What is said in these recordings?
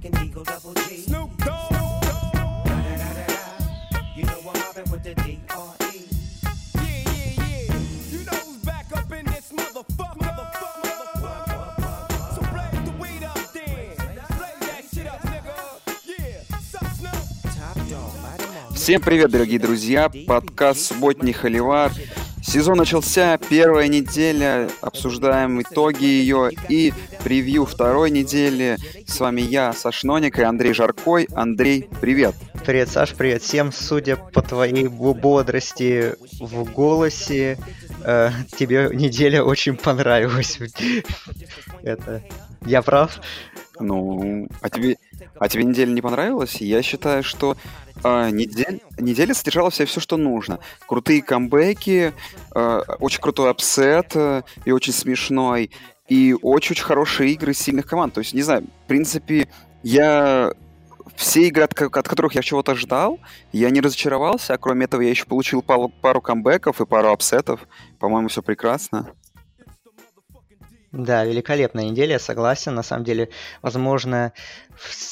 motherfucking Eagle Double G. Snoop Dogg. You know I'm mobbing with the D.R.E. Yeah, yeah, yeah. You know who's back up in this motherfucker. motherfucker. Всем привет, дорогие друзья! Подкаст «Субботний Холивар». Сезон начался, первая неделя, обсуждаем итоги ее и превью второй недели. С вами я, Саш Ноник и Андрей Жаркой. Андрей, привет! Привет, Саш, привет всем. Судя по твоей бо- бодрости в голосе, э, тебе неделя очень понравилась. Это я прав? Ну, а тебе, а тебе неделя не понравилась? Я считаю, что а, недель, неделя содержала в себе все, что нужно. Крутые камбэки, а, очень крутой upset э, и очень смешной, и очень-очень хорошие игры сильных команд. То есть, не знаю, в принципе, я все игры, от, от которых я чего-то ждал, я не разочаровался, а кроме этого я еще получил пару, пару камбэков и пару upset ов. По-моему, все прекрасно. Да, великолепная неделя, согласен. На самом деле, возможно,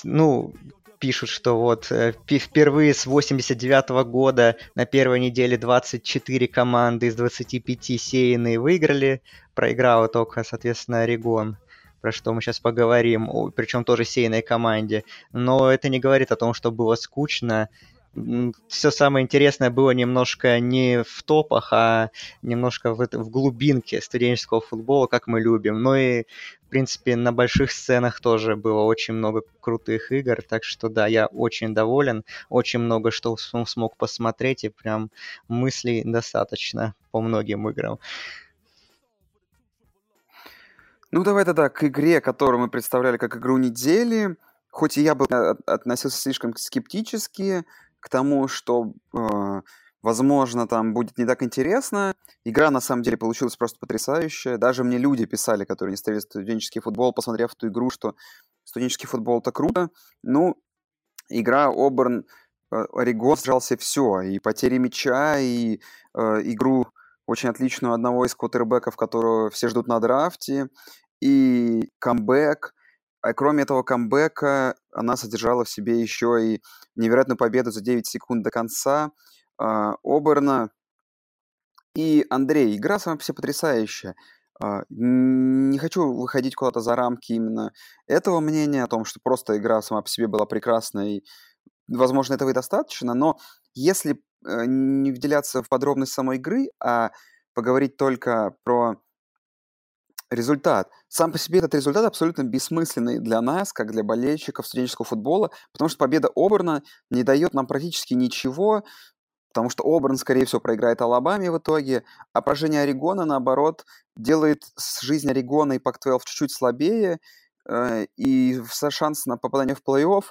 ну, пишут, что вот э, впервые с 89 года на первой неделе 24 команды из 25 сеянные выиграли. Проиграла только, соответственно, Орегон, про что мы сейчас поговорим, причем тоже сеянной команде. Но это не говорит о том, что было скучно. Все самое интересное было немножко не в топах, а немножко в, в глубинке студенческого футбола, как мы любим. Ну и, в принципе, на больших сценах тоже было очень много крутых игр, так что да, я очень доволен, очень много что см- смог посмотреть, и прям мыслей достаточно по многим играм. Ну, давай тогда к игре, которую мы представляли как игру недели. Хоть и я бы от- относился слишком скептически к тому, что, э, возможно, там будет не так интересно. Игра, на самом деле, получилась просто потрясающая. Даже мне люди писали, которые не ставили студенческий футбол, посмотрев эту игру, что студенческий футбол — это круто. Ну, игра Оберн э, Орегон сжался все. И потери мяча, и э, игру очень отличную одного из квотербеков, которого все ждут на драфте, и камбэк. А кроме этого камбэка, она содержала в себе еще и невероятную победу за 9 секунд до конца а, Оберна. И, Андрей, игра сама по себе потрясающая. А, Не хочу выходить куда-то за рамки именно этого мнения, о том, что просто игра сама по себе была прекрасной, возможно, этого и достаточно, но если э, не вделяться в подробность самой игры, а поговорить только про результат. Сам по себе этот результат абсолютно бессмысленный для нас, как для болельщиков студенческого футбола, потому что победа Оберна не дает нам практически ничего, потому что Оберн, скорее всего, проиграет Алабаме в итоге, а поражение Орегона, наоборот, делает жизнь Орегона и Пак-12 чуть-чуть слабее, э, и в- шанс на попадание в плей-офф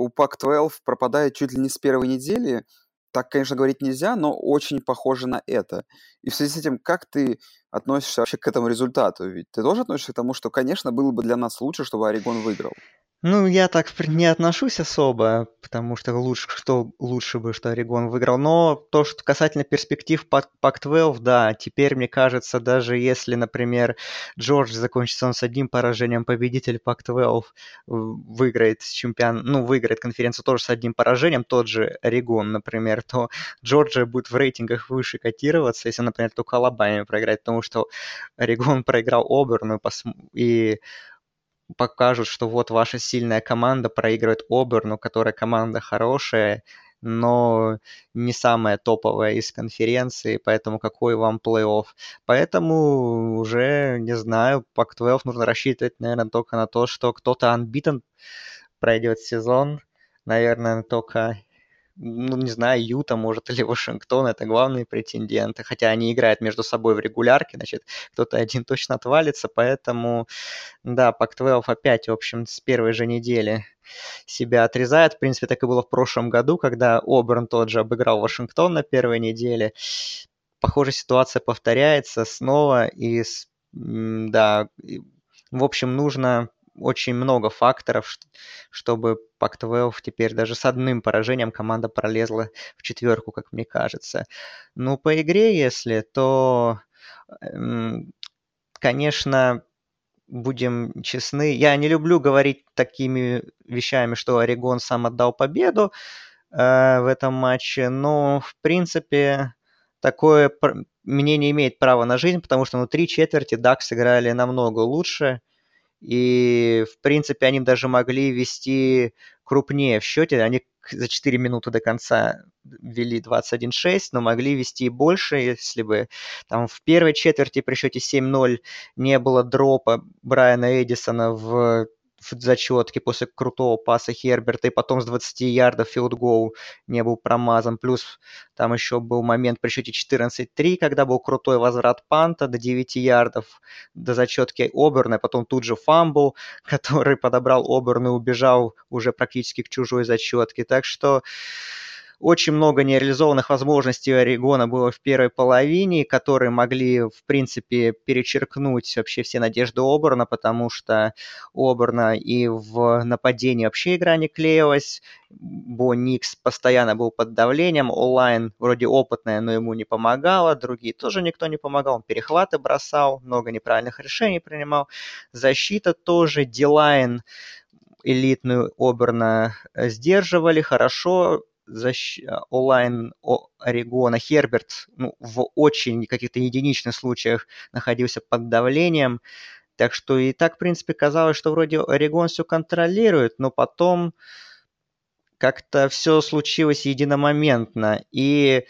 у Пак-12 пропадает чуть ли не с первой недели. Так, конечно, говорить нельзя, но очень похоже на это. И в связи с этим, как ты относишься вообще к этому результату? Ведь ты тоже относишься к тому, что, конечно, было бы для нас лучше, чтобы Орегон выиграл. Ну, я так не отношусь особо, потому что лучше, что лучше бы, что Орегон выиграл. Но то, что касательно перспектив Пак- Пак-12, да, теперь, мне кажется, даже если, например, Джордж закончится он с одним поражением, победитель Пак-12 выиграет чемпион, ну, выиграет конференцию тоже с одним поражением, тот же Орегон, например, то Джорджия будет в рейтингах выше котироваться, если, например, только Алабаме проиграет, потому что Орегон проиграл Оберну, и пос- и покажут, что вот ваша сильная команда проигрывает Оберну, которая команда хорошая, но не самая топовая из конференции, поэтому какой вам плей-офф. Поэтому уже, не знаю, Пак-12 нужно рассчитывать, наверное, только на то, что кто-то unbeaten пройдет сезон. Наверное, только, ну, не знаю, Юта, может, или Вашингтон, это главные претенденты, хотя они играют между собой в регулярке, значит, кто-то один точно отвалится, поэтому да, Пак-12 опять, в общем, с первой же недели себя отрезает. В принципе, так и было в прошлом году, когда Оберн тот же обыграл Вашингтон на первой неделе. Похожая ситуация повторяется снова. И, да, в общем, нужно очень много факторов, чтобы Пак-12 теперь даже с одним поражением команда пролезла в четверку, как мне кажется. Ну, по игре, если, то, эм, конечно, будем честны, я не люблю говорить такими вещами, что Орегон сам отдал победу э, в этом матче, но в принципе такое мнение имеет право на жизнь, потому что внутри четверти Дак сыграли намного лучше, и в принципе они даже могли вести крупнее в счете, они за 4 минуты до конца вели 21-6, но могли вести и больше, если бы там в первой четверти при счете 7-0 не было дропа Брайана Эдисона в в зачетке после крутого паса Херберта, и потом с 20 ярдов field goal был промазан. Плюс там еще был момент при счете 14-3, когда был крутой возврат punt а до 9 ярдов до зачетки Оберна, потом тут же fumble, который подобрал Оберн и убежал уже практически к чужой зачетке. Так что очень много нереализованных возможностей Орегона было в первой половине, которые могли, в принципе, перечеркнуть вообще все надежды Оберна, потому что Оберна и в нападении вообще игра не клеилась. Бо Никс постоянно был под давлением, онлайн вроде опытная, но ему не помогала, другие тоже никто не помогал, он перехваты бросал, много неправильных решений принимал. Защита тоже, Дилайн элитную Оберна сдерживали хорошо, защ... онлайн Орегона Херберт ну, в очень каких-то единичных случаях находился под давлением. Так что и так, в принципе, казалось, что вроде Орегон все контролирует, но потом как-то все случилось единомоментно. И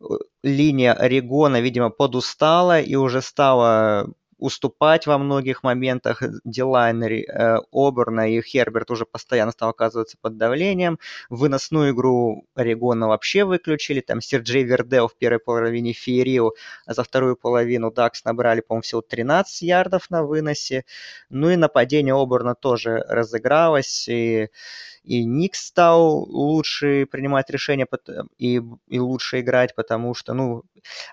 э, линия Орегона, видимо, подустала и уже стала уступать во многих моментах. Дилайн, э, Оберна и Херберт уже постоянно стал оказываться под давлением. Выносную игру Орегона вообще выключили. Там Серджей Вердел в первой половине феерил, а за вторую половину Дакс набрали, по-моему, всего 13 ярдов на выносе. Ну и нападение Оберна тоже разыгралось. И и Ник стал лучше принимать решения и, и лучше играть, потому что, ну,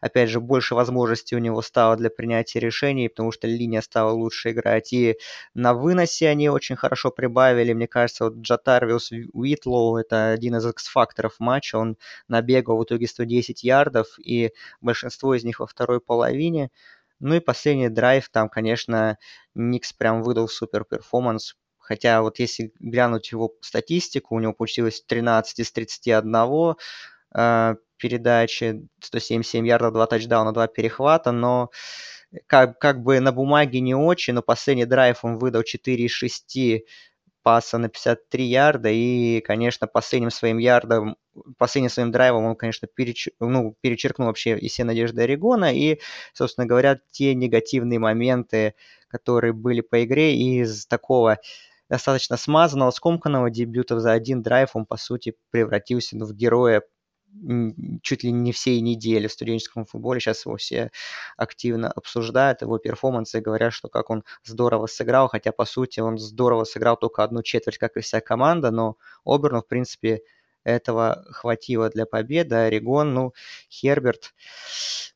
опять же, больше возможностей у него стало для принятия решений, потому что линия стала лучше играть. И на выносе они очень хорошо прибавили. Мне кажется, вот Джатарвиус Уитлоу – это один из X-факторов матча. Он набегал в итоге 110 ярдов, и большинство из них во второй половине. Ну и последний драйв, там, конечно, Никс прям выдал супер performance. Хотя вот если глянуть его статистику, у него получилось 13 из 31 э, передачи, 177 ярдов, 2 тачдауна, 2 перехвата, но как, как бы на бумаге не очень, но последний драйв он выдал 4 из 6 паса на 53 ярда, и, конечно, последним своим ярдом, последним своим драйвом он, конечно, переч... ну, перечеркнул вообще и все надежды Орегона, и, собственно говоря, те негативные моменты, которые были по игре из такого достаточно смазанного, скомканного дебюта за один драйв он, по сути, превратился в героя чуть ли не всей недели в студенческом футболе. Сейчас его все активно обсуждают, его перформансы, говорят, что как он здорово сыграл, хотя, по сути, он здорово сыграл только одну четверть, как и вся команда, но Оберну, в принципе, этого хватило для победы. Орегон, ну, Херберт,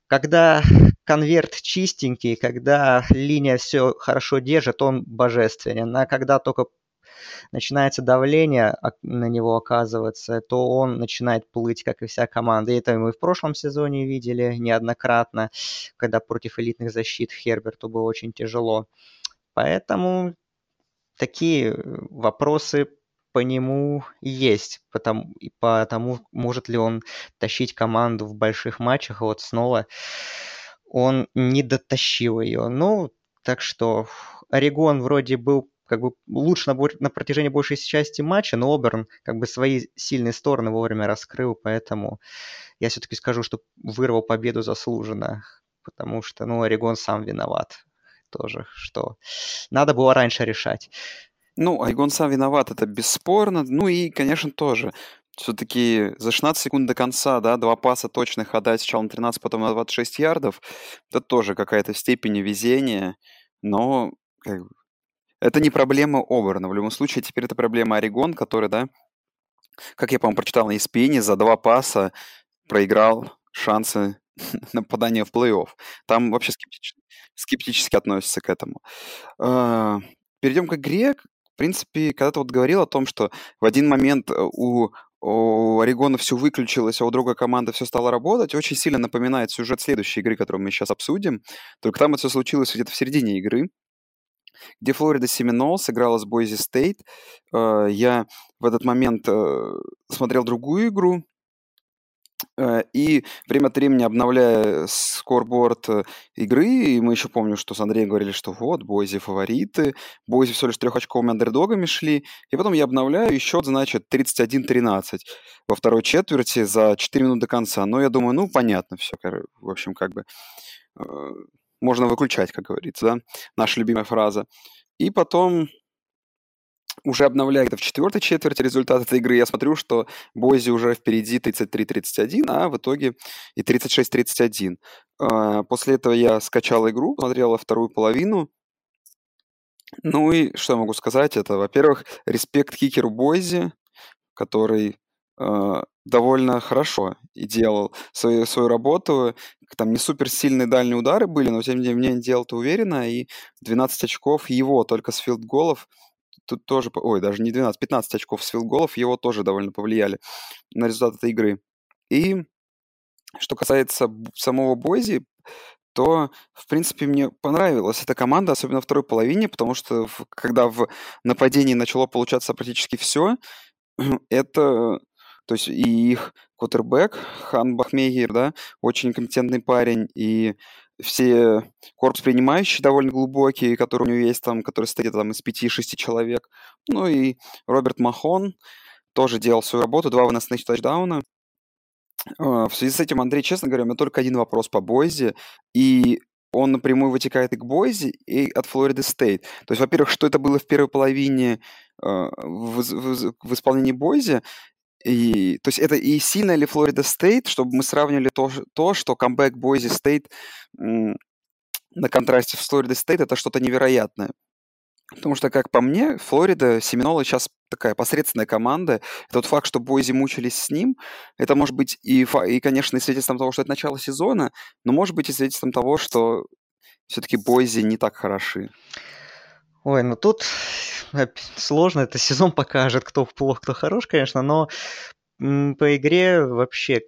когда конверт чистенький, когда линия все хорошо держит, он божественен. А когда только начинается давление на него оказывается, то он начинает плыть, как и вся команда. И это мы в прошлом сезоне видели неоднократно, когда против элитных защит Херберту было очень тяжело. Поэтому такие вопросы по нему есть, потому, и потому может ли он тащить команду в больших матчах. Вот снова он не дотащил ее. Ну, так что Орегон вроде был как бы лучше на, на протяжении большей части матча, но Оберн как бы свои сильные стороны вовремя раскрыл, поэтому я все-таки скажу, что вырвал победу заслуженно, потому что, ну, Орегон сам виноват тоже, что надо было раньше решать. Ну, Айгон сам виноват, это бесспорно. Ну и, конечно, тоже. Все-таки за 16 секунд до конца, да, два паса точных отдать сначала на 13, потом на 26 ярдов. Это тоже какая-то степень везения. Но как это не проблема Оберна. В любом случае, теперь это проблема Орегон, который, да, как я, по-моему, прочитал на ESPN, за два паса проиграл шансы на попадание в плей-офф. Там вообще скептически, скептически относятся к этому. А, перейдем к игре. В принципе, когда ты вот говорил о том, что в один момент э, у, у Орегона все выключилось, а у другой команды все стало работать, очень сильно напоминает сюжет следующей игры, которую мы сейчас обсудим. Только там это все случилось где-то в середине игры. где Флорида Семинол сыграла с Бойзи Стейт. Э, я в этот момент э, смотрел другую игру, и время от времени обновляя скорборд э, игры, и мы еще помним, что с Андреем говорили, что вот, Бойзи фавориты, Бойзи всего лишь трехочковыми андердогами шли, и потом я обновляю, и счет, значит, 31-13 во второй четверти за 4 минуты до конца. Но я думаю, ну, понятно все, в общем, как бы э, можно выключать, как говорится, да, наша любимая фраза. И потом уже обновляя это в четвертой четверти результат этой игры, я смотрю, что Бойзи уже впереди 33-31, а в итоге и 36-31. А, после этого я скачал игру, смотрел вторую половину. Ну и что я могу сказать? Это, во-первых, респект кикеру Бойзи, который э, довольно хорошо и делал свою, свою работу. Там не супер сильные дальние удары были, но тем не менее делал это уверенно. И 12 очков его только с филд-голов – тут тоже, ой, даже не 12, 15 очков с филголов его тоже довольно повлияли на результат этой игры. И что касается самого Бойзи, то, в принципе, мне понравилась эта команда, особенно во второй половине, потому что в, когда в нападении начало получаться практически все, это, то есть и их квотербек Хан Бахмейгер, да, очень компетентный парень, и все корпус принимающие довольно глубокие, которые у него есть там, который состоит там из 5-6 человек. Ну и Роберт Махон тоже делал свою работу, два выносных тачдауна. А, в связи с этим, Андрей, честно говоря, у меня только один вопрос по Бойзе, и он напрямую вытекает и к Бойзе, и от Флориды Стейт. То есть, во-первых, что это было в первой половине э, в, в, в исполнении Бойзе, и, то есть это и сильно ли Флорида Стейт, чтобы мы сравнили то, то что камбэк Бойзи Стейт на контрасте с Флорида Стейт это что-то невероятное. Потому что, как по мне, Флорида, Семинола сейчас такая посредственная команда. тот факт, что Бойзи мучились с ним, это может быть и, и, конечно, и свидетельством того, что это начало сезона, но может быть и свидетельством того, что все-таки Бойзи не так хороши. Ой, ну тут сложно, это сезон покажет, кто плох, кто хорош, конечно, но по игре вообще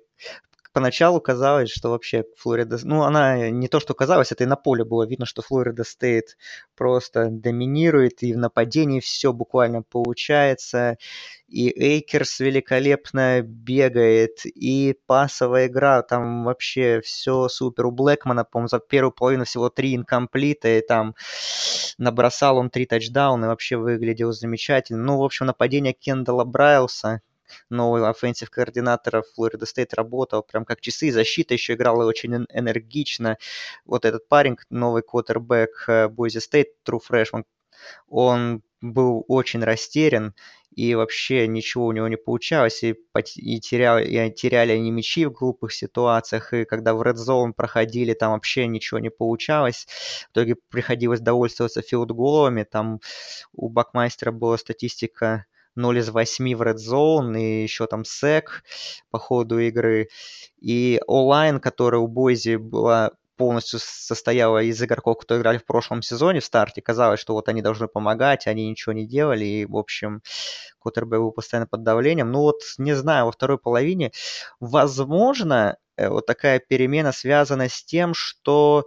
поначалу казалось, что вообще Флорида... Ну, она не то, что казалось, это и на поле было видно, что Флорида Стейт просто доминирует, и в нападении все буквально получается, и Эйкерс великолепно бегает, и пасовая игра, там вообще все супер. У Блэкмана, по-моему, за первую половину всего три incomplete а, и там набросал он три тачдауна, и вообще выглядел замечательно. Ну, в общем, нападение Кендала Брайлса, новый offensive координатора Флорида Стейт работал прям как часы, защита еще играла очень энергично. Вот этот парень, новый квотербек Бойзи Стейт, True Freshman, он был очень растерян, и вообще ничего у него не получалось, и, и, терял, и теряли они мячи в глупых ситуациях, и когда в Red Zone проходили, там вообще ничего не получалось. В итоге приходилось довольствоваться филдголами, там у Бакмастера была статистика 0 из 8 в Red Zone, и еще там сек по ходу игры. И онлайн, которая у Бойзи была полностью состояла из игроков, кто играли в прошлом сезоне в старте. Казалось, что вот они должны помогать, они ничего не делали. И, в общем, Коттербэй был постоянно под давлением. Ну вот, не знаю, во второй половине, возможно, вот такая перемена связана с тем, что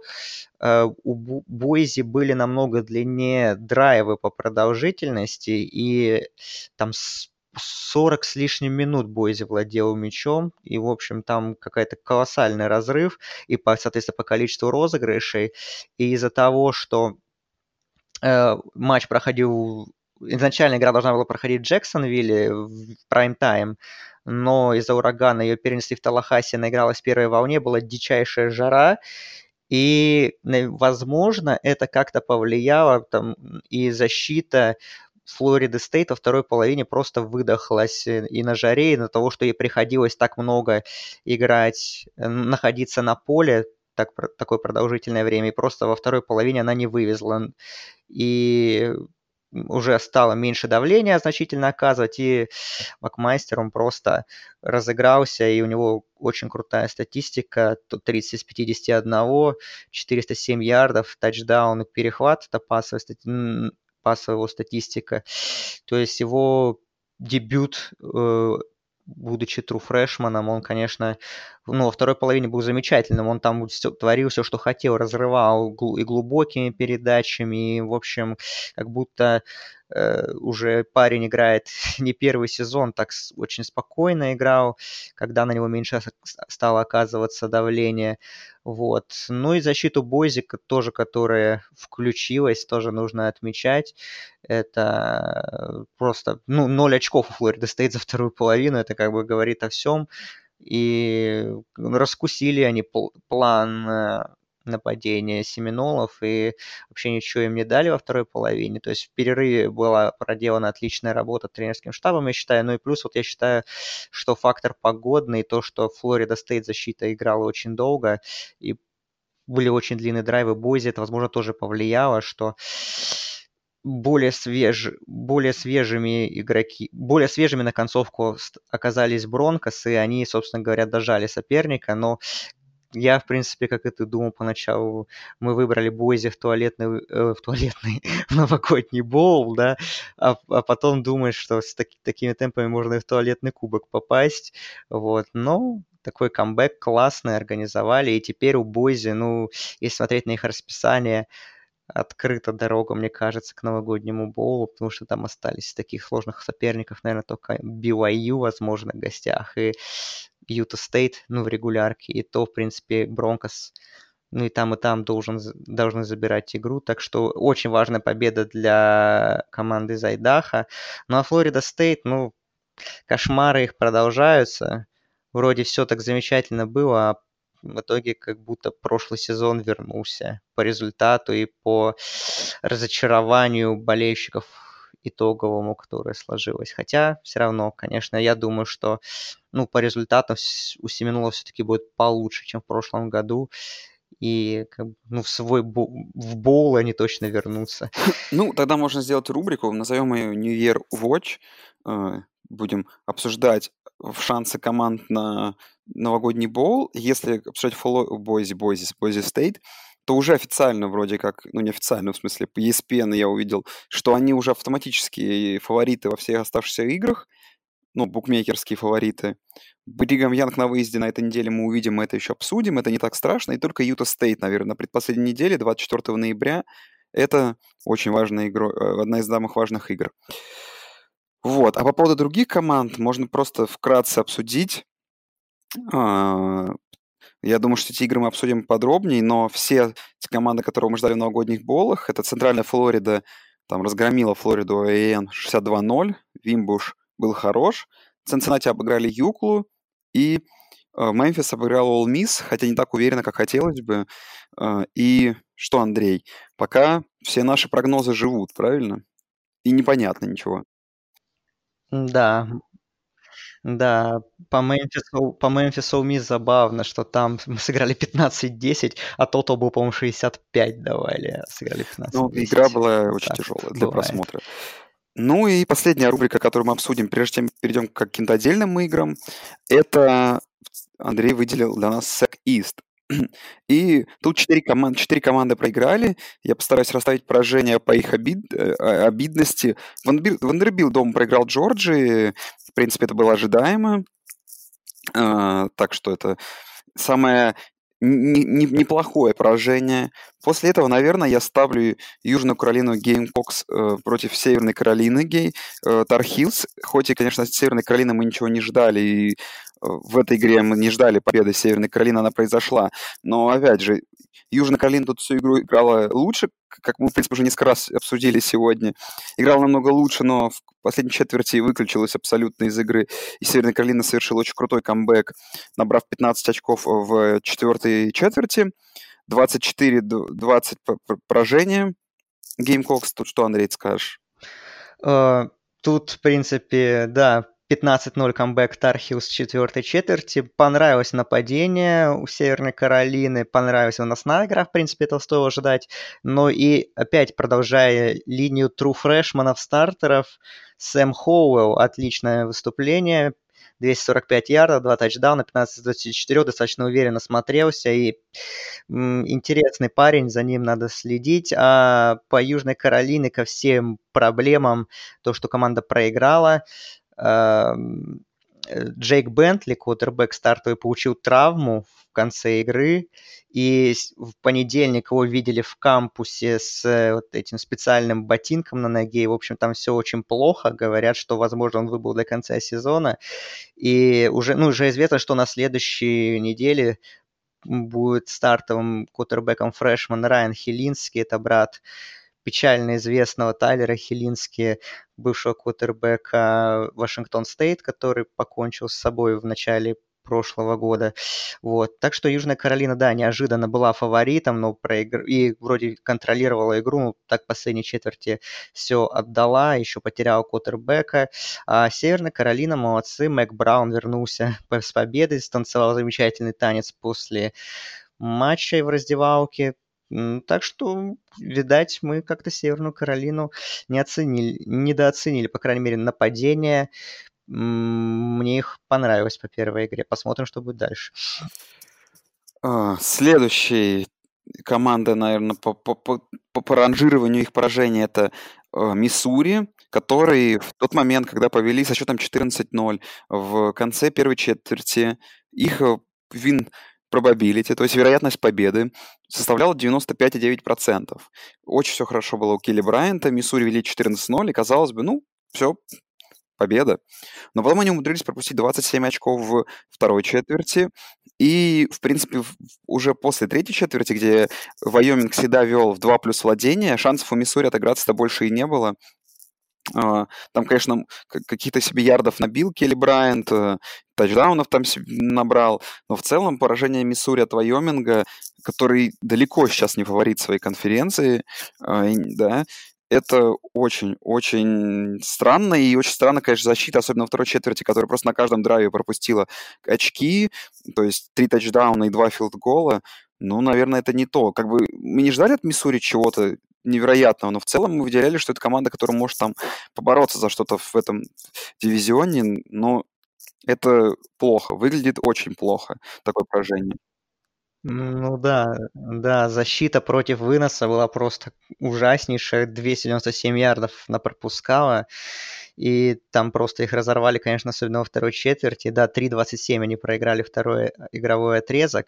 э, у Бойзи были намного длиннее драйвы по продолжительности, и там 40 с лишним минут Бойзи владел мячом, и, в общем, там какой-то колоссальный разрыв, и, по, соответственно, по количеству розыгрышей, и из-за того, что э, матч проходил... Изначально игра должна была проходить в Джексонвилле в прайм-тайм, но из-за урагана ее перенесли в Талахасе, она игралась в первой волне, была дичайшая жара, и, возможно, это как-то повлияло, там, и защита Флориды Стейт во второй половине просто выдохлась э, и на жаре, и на того, что ей приходилось так много играть, э, находиться на поле так, такое продолжительное время, и просто во второй половине она не вывезла. И уже стало меньше давления значительно оказывать, и Макмастер, он просто разыгрался, и у него очень крутая статистика, тут 30 из 51, 407 ярдов, тачдаун и перехват, это пасовая стати пасовая его статистика. То есть его дебют э, будучи true фрешманом, он, конечно, ну, во второй половине был замечательным. Он там всё, творил все, что хотел, разрывал и глубокими передачами, и, в общем, как будто уже парень играет не первый сезон, так очень спокойно играл, когда на него меньше стало оказываться давление. Вот. Ну и защиту Бойзика тоже, которая включилась, тоже нужно отмечать. Это просто, ну, 0 очков у Флориды стоит за вторую половину, это как бы говорит о всем. И раскусили они план нападения Семенолов и вообще ничего им не дали во второй половине. То есть в перерыве была проделана отличная работа тренерским штабом, я считаю. Ну и плюс вот я считаю, что фактор погодный, то, что Флорида Стейт защита играла очень долго и были очень длинные драйвы Бойзи, это, возможно, тоже повлияло, что более, свеж, более свежими игроки, более свежими на концовку оказались Бронкос, и они, собственно говоря, дожали соперника, но я, в принципе, как и ты думал поначалу, мы выбрали Бойзи в туалетный, э, в туалетный в новогодний боул, да, а, а потом думаешь, что с таки, такими темпами можно и в туалетный кубок попасть, вот, но такой камбэк классный организовали, и теперь у Бойзи, ну, если смотреть на их расписание, открыта дорога, мне кажется, к новогоднему боулу, потому что там остались таких сложных соперников, наверное, только BYU, возможно, в гостях, и Юта Стейт, ну, в регулярке, и то, в принципе, Бронкос, ну, и там, и там должен, должны забирать игру, так что очень важная победа для команды Зайдаха. Ну, а Флорида Стейт, ну, кошмары их продолжаются, вроде все так замечательно было, а в итоге как будто прошлый сезон вернулся по результату и по разочарованию болельщиков итоговому, которое сложилось. Хотя все равно, конечно, я думаю, что ну, по результатам у Семенула все-таки будет получше, чем в прошлом году. И как бы, ну, в свой бо- в bowl они точно вернутся. Ну, тогда можно сделать рубрику, назовем ее New Year Watch. Э, будем обсуждать шансы команд на новогодний bowl. Если обсуждать фолло... Бойзи, Бойзи, Бойзи Стейт, то уже официально вроде как, ну не официально, в смысле, по ESPN я увидел, что они уже автоматические фавориты во всех оставшихся играх, ну, букмекерские фавориты. Бригам Янг на выезде на этой неделе мы увидим, мы это еще обсудим, это не так страшно. И только Юта Стейт, наверное, на предпоследней неделе, 24 ноября, это очень важная игра, э, одна из самых важных игр. Вот. А по поводу других команд можно просто вкратце обсудить. А, я думаю, что эти игры мы обсудим подробнее, но все эти команды, которые мы ждали в новогодних болах, это Центральная Флорида, там разгромила Флориду АЭН 62-0, Вимбуш был хорош, Цинциннати обыграли Юклу, и э, Мемфис обыграл Miss, хотя не так уверенно, как хотелось бы. Э, и что, Андрей, пока все наши прогнозы живут, правильно? И непонятно ничего. Да, да, по Мемфису, по Мемфису Мисс забавно, что там мы сыграли 15-10, а тот был, по-моему, 65 давали, а сыграли 15-10. Ну, игра была очень так тяжелая для бывает. просмотра. Ну и последняя рубрика, которую мы обсудим, прежде чем перейдем к каким-то отдельным играм, это Андрей выделил для нас SEC East. И тут четыре, команд, четыре команды проиграли. Я постараюсь расставить поражения по их обид, э, обидности. Вандербилл дома проиграл Джорджи. В принципе, это было ожидаемо. А, так что это самое неплохое поражение. После этого, наверное, я ставлю Южную Каролину Gamecocks э, против Северной Каролины Гей э, Тархилс. Хоть и, конечно, от Северной Каролины мы ничего не ждали, и в этой игре мы не ждали победы Северной Каролины, она произошла. Но, опять же, Южная Каролина тут всю игру играла лучше, как мы, в принципе, уже несколько раз обсудили сегодня. Играла намного лучше, но в последней четверти выключилась абсолютно из игры. И Северная Каролина совершила очень крутой камбэк, набрав 15 очков в четвертой четверти. 24-20 поражения. Gamecocks, тут что, Андрей, скажешь? Uh, тут, в принципе, да, 15-0 камбэк Tar Heels четвертой четверти. Понравилось нападение у Северной Каролины, понравилась нас игра, в принципе, это стоило ожидать. Но и опять продолжая линию true freshman ов starter ов, Сэм Хоуэлл, отличное выступление, 245 ярдов, 2 тачдауна, 15-24, достаточно уверенно смотрелся. И м, интересный парень, за ним надо следить. А по Южной Каролине ко всем проблемам, то, что команда проиграла, Джейк Бентли, квотербек стартовый, получил травму в конце игры, и в понедельник его видели в кампусе с э, вот этим специальным ботинком на ноге, и, в общем, там все очень плохо, говорят, что, возможно, он выбыл до конца сезона, и уже, ну, уже известно, что на следующей неделе будет стартовым кутербеком фрешман Райан Хилинский, это брат печально известного Тайлера Хилински, бывшего кутербека Вашингтон Стейт, который покончил с собой в начале прошлого года. Вот. Так что Южная Каролина, да, неожиданно была фаворитом, но проигр... и вроде контролировала игру, но так в последней четверти все отдала, еще потеряла Коттербека. А Северная Каролина, молодцы, Мэг Браун вернулся с победой, станцевал замечательный танец после матча в раздевалке. Так что, видать, мы как-то Северную Каролину не оценили, недооценили, по крайней мере, нападение мне их понравилось по первой игре. Посмотрим, что будет дальше. А, следующий команда, наверное, по, по, по, по ранжированию их поражения это э, Миссури, который в тот момент, когда повели со счетом 14-0 в конце первой четверти, их э, вин probability, то есть вероятность победы, составляла 95,9%. Очень все хорошо было у Келли Брайанта, Миссури вели 14-0, и казалось бы, ну, все, победа. Но потом они умудрились пропустить 27 очков в второй четверти. И, в принципе, уже после третьей четверти, где Вайоминг всегда вел в 2 плюс владения, шансов у Миссури отыграться-то больше и не было. А, там, конечно, каких-то себе ярдов набил Келли Брайант, э, тачдаунов там набрал, но в целом поражение Миссури от Вайоминга, который далеко сейчас не фаворит своей конференции, а, да, это очень-очень странно, и очень странно, конечно, защита, особенно во второй четверти, которая просто на каждом драйве пропустила очки, то есть три тачдауна и два филд-гола. Ну, наверное, это не то. Как бы мы не ждали от Миссури чего-то невероятного, но в целом мы выделяли, что это команда, которая может там побороться за что-то в этом дивизионе, но это плохо, выглядит очень плохо, такое поражение. Ну да, да, защита против выноса была просто ужаснейшая. 297 ярдов напропускала. И там просто их разорвали, конечно, особенно во второй четверти. Да, 3-27 они проиграли второй э, игровой отрезок.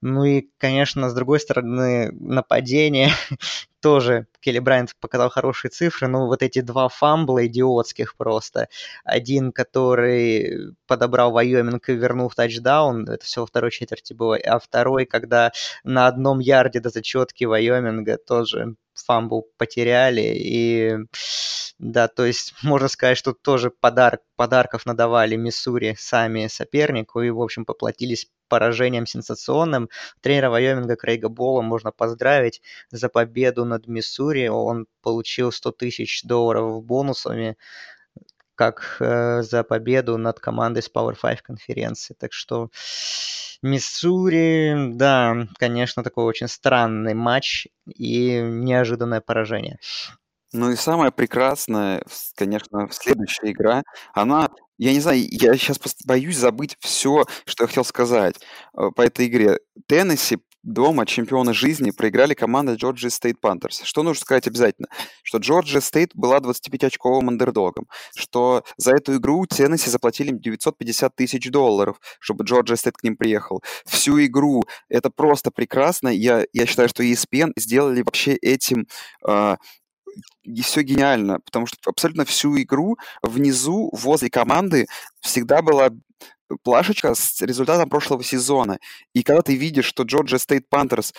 Ну и, конечно, с другой стороны, нападение тоже Келли Брайант показал хорошие цифры, но вот эти два фамбла идиотских просто. Один, который подобрал Вайоминг и вернул в тачдаун, это все во второй четверти было, а второй, когда на одном ярде до зачетки Вайоминга тоже фамбл потеряли, и да, то есть можно сказать, что тоже подарок, подарков надавали Миссури сами сопернику и, в общем, поплатились поражением сенсационным. Тренера Вайоминга Крейга Болла можно поздравить за победу над Миссури. Он получил 100 тысяч долларов бонусами как э, за победу над командой с Power 5 конференции. Так что Миссури, да, конечно, такой очень странный матч и неожиданное поражение. Ну и самое прекрасное, конечно, следующая игра, она, я не знаю, я сейчас боюсь забыть все, что я хотел сказать э, по этой игре. Теннесси дома чемпионы жизни проиграли команда Georgia State Panthers. Что нужно сказать обязательно? Что Georgia State была 25-очковым андердогом, что за эту игру Теннесси заплатили 950 тысяч долларов, чтобы Georgia State к ним приехал. Всю игру. Это просто прекрасно. Я, я считаю, что ESPN сделали вообще этим э, и все гениально, потому что абсолютно всю игру внизу, возле команды, всегда была плашечка с результатом прошлого сезона. И когда ты видишь, что Georgia State Panthers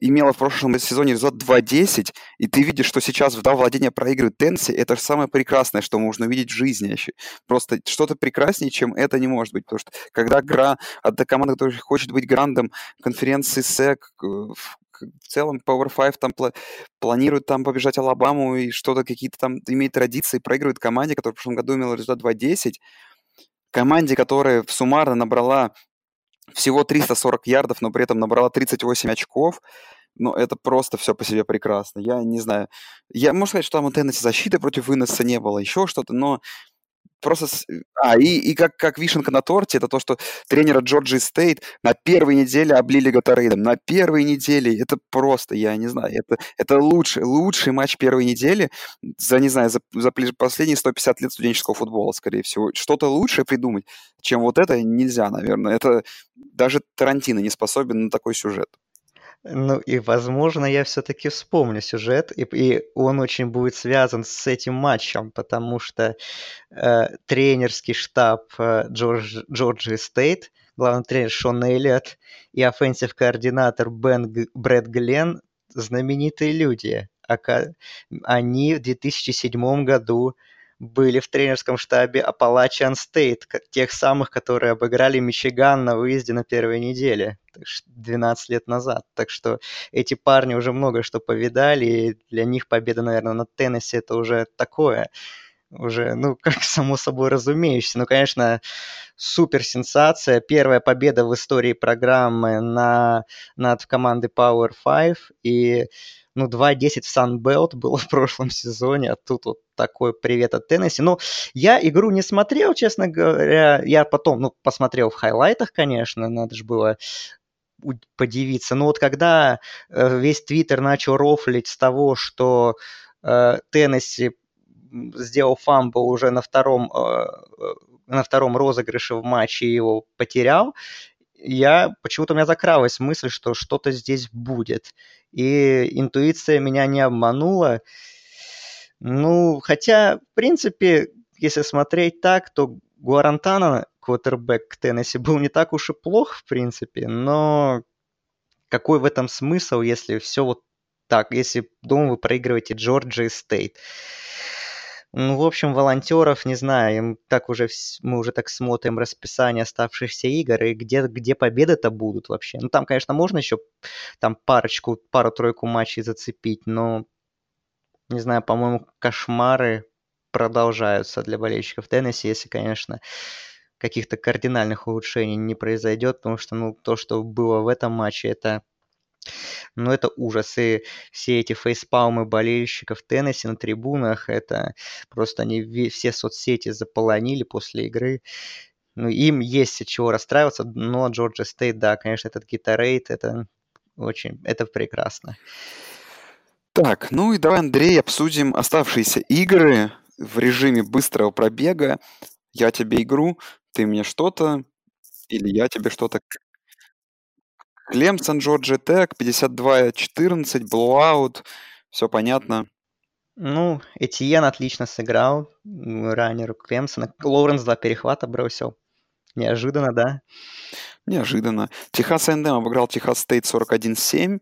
имела в прошлом сезоне результат 2-10, и ты видишь, что сейчас вдал владение проигрывает Тенси, это же самое прекрасное, что можно увидеть в жизни. Просто что-то прекраснее, чем это не может быть. Потому что когда гра... одна команда, которая хочет быть грандом конференции SEC, в целом Power 5 там пла- планирует там победить Алабаму и что-то какие-то там имеет традиции, проигрывает команде, которая в прошлом году имела результат 2-10, команде, которая суммарно набрала всего 340 ярдов, но при этом набрала 38 очков, ну, это просто само по себе прекрасно. Я не знаю. Я, можно сказать, что там у Теннесси защиты против выноса не было, еще что-то, но просто... с- А, и, и как, как вишенка на торте, это то, что тренера Джорджи Стейт на первой неделе облили Gatorade ом. На первой неделе. Это просто, я не знаю, это, это лучший, лучший матч первой недели за, не знаю, за, за последние 150 лет студенческого футбола, скорее всего. Что-то лучшее придумать, чем вот это, нельзя, наверное. Это даже Тарантино не способен на такой сюжет. Ну и, возможно, я все-таки вспомню сюжет, и, и он очень будет связан с этим матчем, потому что э, тренерский штаб э, Джордж, Джорджи Стейт, главный тренер Шон Эллиот и offensive координатор Бен Брэд Глен знаменитые люди. Они в 2007 году были в тренерском штабе Appalachian State, тех самых, которые обыграли Мичиган на выезде на первой неделе, так что 12 лет назад. Так что эти парни уже много что повидали, и для них победа, наверное, над Теннесси это уже такое, уже, ну, как само собой разумеющееся. Ну, конечно, супер сенсация. Первая победа в истории программы на, над командой Power 5, и ну, 2-10 в Sun Belt было в прошлом сезоне, а тут вот такой привет от Теннесси. Ну, я игру не смотрел, честно говоря. Я потом, ну, посмотрел в хайлайтах, конечно, надо же было подивиться. Но вот когда э, весь Твиттер начал рофлить с того, что э, Теннесси сделал фамбл уже на втором, э, э, на втором розыгрыше в матче и его потерял, я почему-то у меня закралась мысль, что что-то здесь будет. И интуиция меня не обманула. Ну, хотя, в принципе, если смотреть так, то Гуарантана, квотербек Теннесси, был не так уж и плох, в принципе, но какой в этом смысл, если все вот так, если дома вы проигрываете Джорджия Стейт? Ну, в общем, волонтеров, не знаю, им так уже, мы уже так смотрим расписание оставшихся игр, и где, где победы-то будут вообще. Ну, там, конечно, можно еще там парочку, пару-тройку матчей зацепить, но, не знаю, по-моему, кошмары продолжаются для болельщиков Теннесси, если, конечно, каких-то кардинальных улучшений не произойдет, потому что, ну, то, что было в этом матче, это ну, это ужас. И все эти фейспалмы болельщиков Теннесси на трибунах, это просто они все соцсети заполонили после игры. Ну, им есть от чего расстраиваться, но Джорджия Стейт, да, конечно, этот Gatorade, это очень, это прекрасно. Так, ну и давай, Андрей, обсудим оставшиеся игры в режиме быстрого пробега. Я тебе игру, ты мне что-то, или я тебе что-то. Клемсон, Джорджия Тек, 52-14, blowout, все понятно. Ну, Этьен отлично сыграл, раннер Клемсона. Лоуренс два перехвата бросил. Неожиданно, да? Неожиданно. Техас A&M обыграл Техас Стейт 41-7.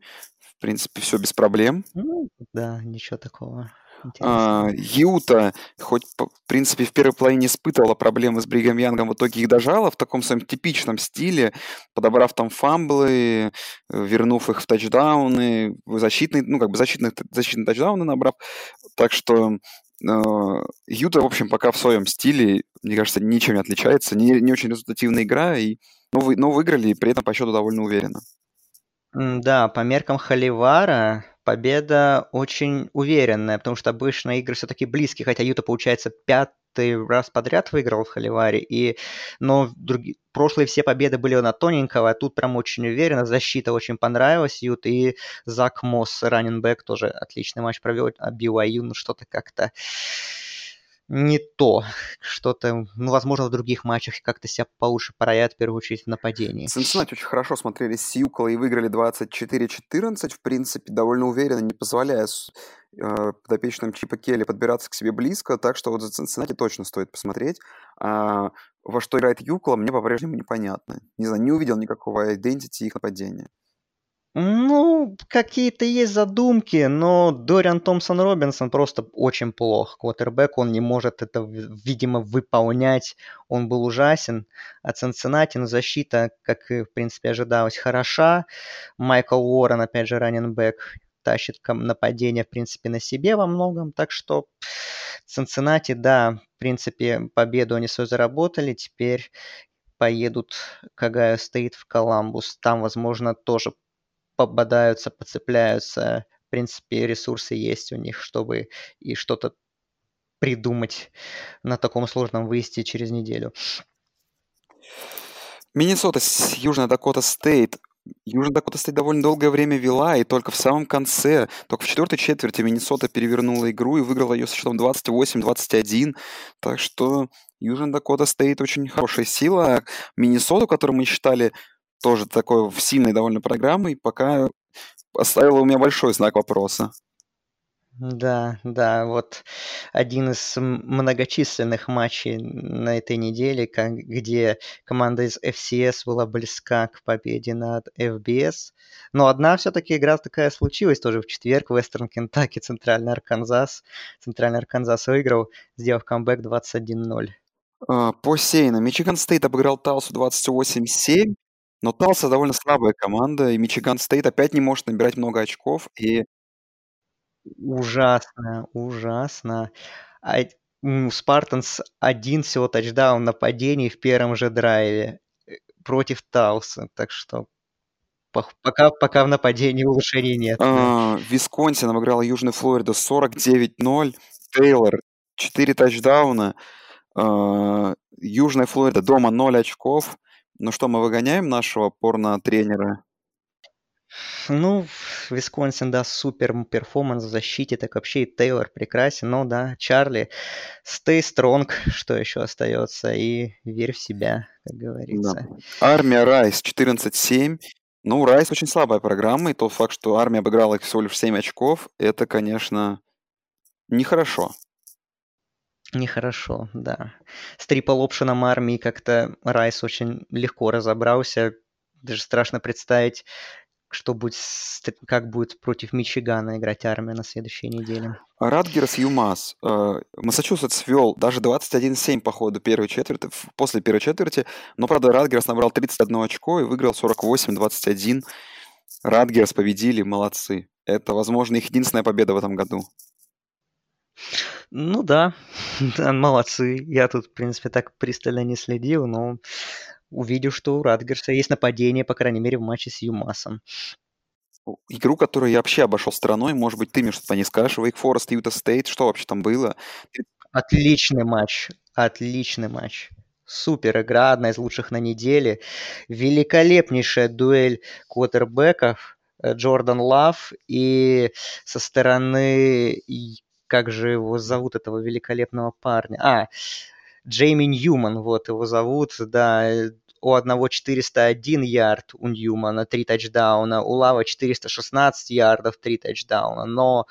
В принципе, все без проблем. Ну, да, ничего такого. А, Юта, хоть, в принципе, в первой половине испытывала проблемы с Бригамом Янгом, в итоге их дожала в таком своем типичном стиле, подобрав там фамблы, э, вернув их в тачдауны, в защитный, ну, как бы защитных, защитные тачдауны набрав. Так что э, Юта, в общем, пока в своем стиле, мне кажется, ничем не отличается. Не, не очень результативная игра, и, но, вы, но выиграли, и при этом по счету довольно уверенно. Да, по меркам Холивара победа очень уверенная, потому что обычно игры все-таки близкие, хотя Юта, получается, пятый раз подряд выиграл в Холиваре, и, но други- прошлые все победы были на тоненького, а тут прям очень уверенно, защита очень понравилась Ют, и Зак Мосс, раненбэк, тоже отличный матч провел, а BYU, ну что-то как-то не то, что-то, ну, возможно, в других матчах как-то себя получше проявят, в первую очередь, в нападении. Цинциннати очень хорошо смотрелись с Юкола и выиграли 24-14, в принципе, довольно уверенно, не позволяя э, подопечным Чипа Келли подбираться к себе близко, так что вот за Цинциннати точно стоит посмотреть. А во что играет Юкола, мне по-прежнему непонятно. Не знаю, не увидел никакого идентити их нападения. Ну, какие-то есть задумки, но Дориан Томпсон Робинсон просто очень плох. Квотербек, он не может это, видимо, выполнять. Он был ужасен. А Цинциннати, ну, защита, как и, в принципе, ожидалось, хороша. Майкл Уоррен, опять же, раненбэк, тащит нападение, в принципе, на себе во многом. Так что Цинциннати, да, в принципе, победу они свою заработали. Теперь поедут к Огайо Стейт в Коламбус. Там, возможно, тоже попадаются, подцепляются. В принципе, ресурсы есть у них, чтобы и что-то придумать на таком сложном выезде через неделю. Миннесота Южная Дакота Стейт. Южная Дакота Стейт довольно долгое время вела, и только в самом конце, только в четвертой четверти Миннесота перевернула игру и выиграла ее со счетом 28-21. Так что Южная Дакота Стейт очень хорошая сила. Миннесоту, которую мы считали тоже такой сильной довольно программой, пока оставила у меня большой знак вопроса. Да, да, вот один из многочисленных матчей на этой неделе, как, где команда из FCS была близка к победе над FBS. Но одна все-таки игра такая случилась тоже в четверг. Вестерн Кентаки, Центральный Арканзас. Центральный Арканзас выиграл, сделав камбэк 21-0. А, по Сейна. Мичиган Стейт обыграл Талсу 28-7. Но Талса довольно слабая команда, и Мичиган Стейт опять не может набирать много очков. И Ужасно, ужасно. А, Спартанс один всего тачдаун нападений в первом же драйве э, против Талсы. Так что пока, пока в нападении улучшений нет. А, Висконсин обыграл Южную Флориду 49-0. Тейлор 4 тачдауна. А, Южная Флорида дома 0 очков. Ну что, мы выгоняем нашего порно-тренера? Ну, Висконсин, да, супер перформанс в защите, так вообще и Тейлор прекрасен, но да, Чарли, stay strong, что еще остается, и верь в себя, как говорится. Да. Армия Райс 14-7. Ну, Райс очень слабая программа, и тот факт, что армия обыграла их всего лишь 7 очков, это, конечно, нехорошо. Нехорошо, да. С трипл-опшеном армии как-то Райс очень легко разобрался. Даже страшно представить, что будет, как будет против Мичигана играть армия на следующей неделе. Радгерс Юмас. Э, Массачусетс вел даже 21-7 по ходу первой четверти, после первой четверти, но, правда, Радгерс набрал 31 очко и выиграл 48-21. Радгерс победили, молодцы. Это, возможно, их единственная победа в этом году. Ну да, молодцы. Я тут, в принципе, так пристально не следил, но увидел, что у Радгерса есть нападение, по крайней мере, в матче с Юмасом. Игру, которую я вообще обошел стороной, может быть, ты мне что-то не скажешь, Wake Forest, Юта Стейт, что вообще там было? Отличный матч, отличный матч. Супер игра, одна из лучших на неделе. Великолепнейшая дуэль квотербеков. Э, Джордан Лав и со стороны, как же его зовут, этого великолепного парня? А, Джейми Ньюман, вот его зовут, да, у одного 401 ярд у Ньюмана, 3 тачдауна, у Лава 416 ярдов, 3 тачдауна, но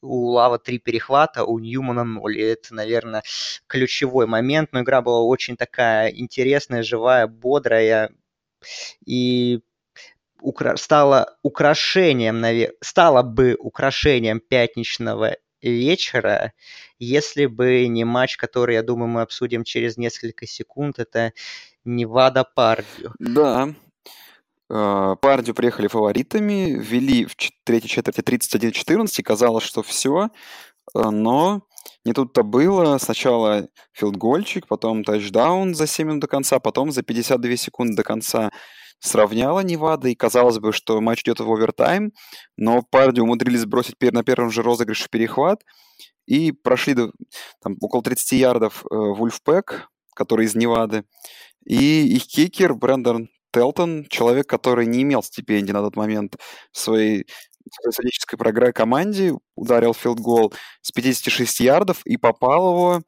у Лава 3 перехвата, у Ньюмана 0. И это, наверное, ключевой момент. Но игра была очень такая интересная, живая, бодрая. И укра- стала украшением, навер- стала бы украшением пятничного вечера, если бы не матч, который, я думаю, мы обсудим через несколько секунд, это Невада Пардию. Да, а, Пардию приехали фаворитами, вели в третьей четверти 31-14, казалось, что все, а, но не тут-то было. Сначала филдгольчик, потом тачдаун за 7 минут до конца, потом за 52 секунды до конца сравняла Невада, и казалось бы, что матч идет в овертайм, но Парди умудрились бросить на первом же розыгрыше перехват, и прошли до, там, около 30 ярдов э, Вульфпэк, который из Невады, и их кикер Брэндон Телтон, человек, который не имел стипендии на тот момент в своей в статической программе команде, ударил field goal с 56 ярдов и попал его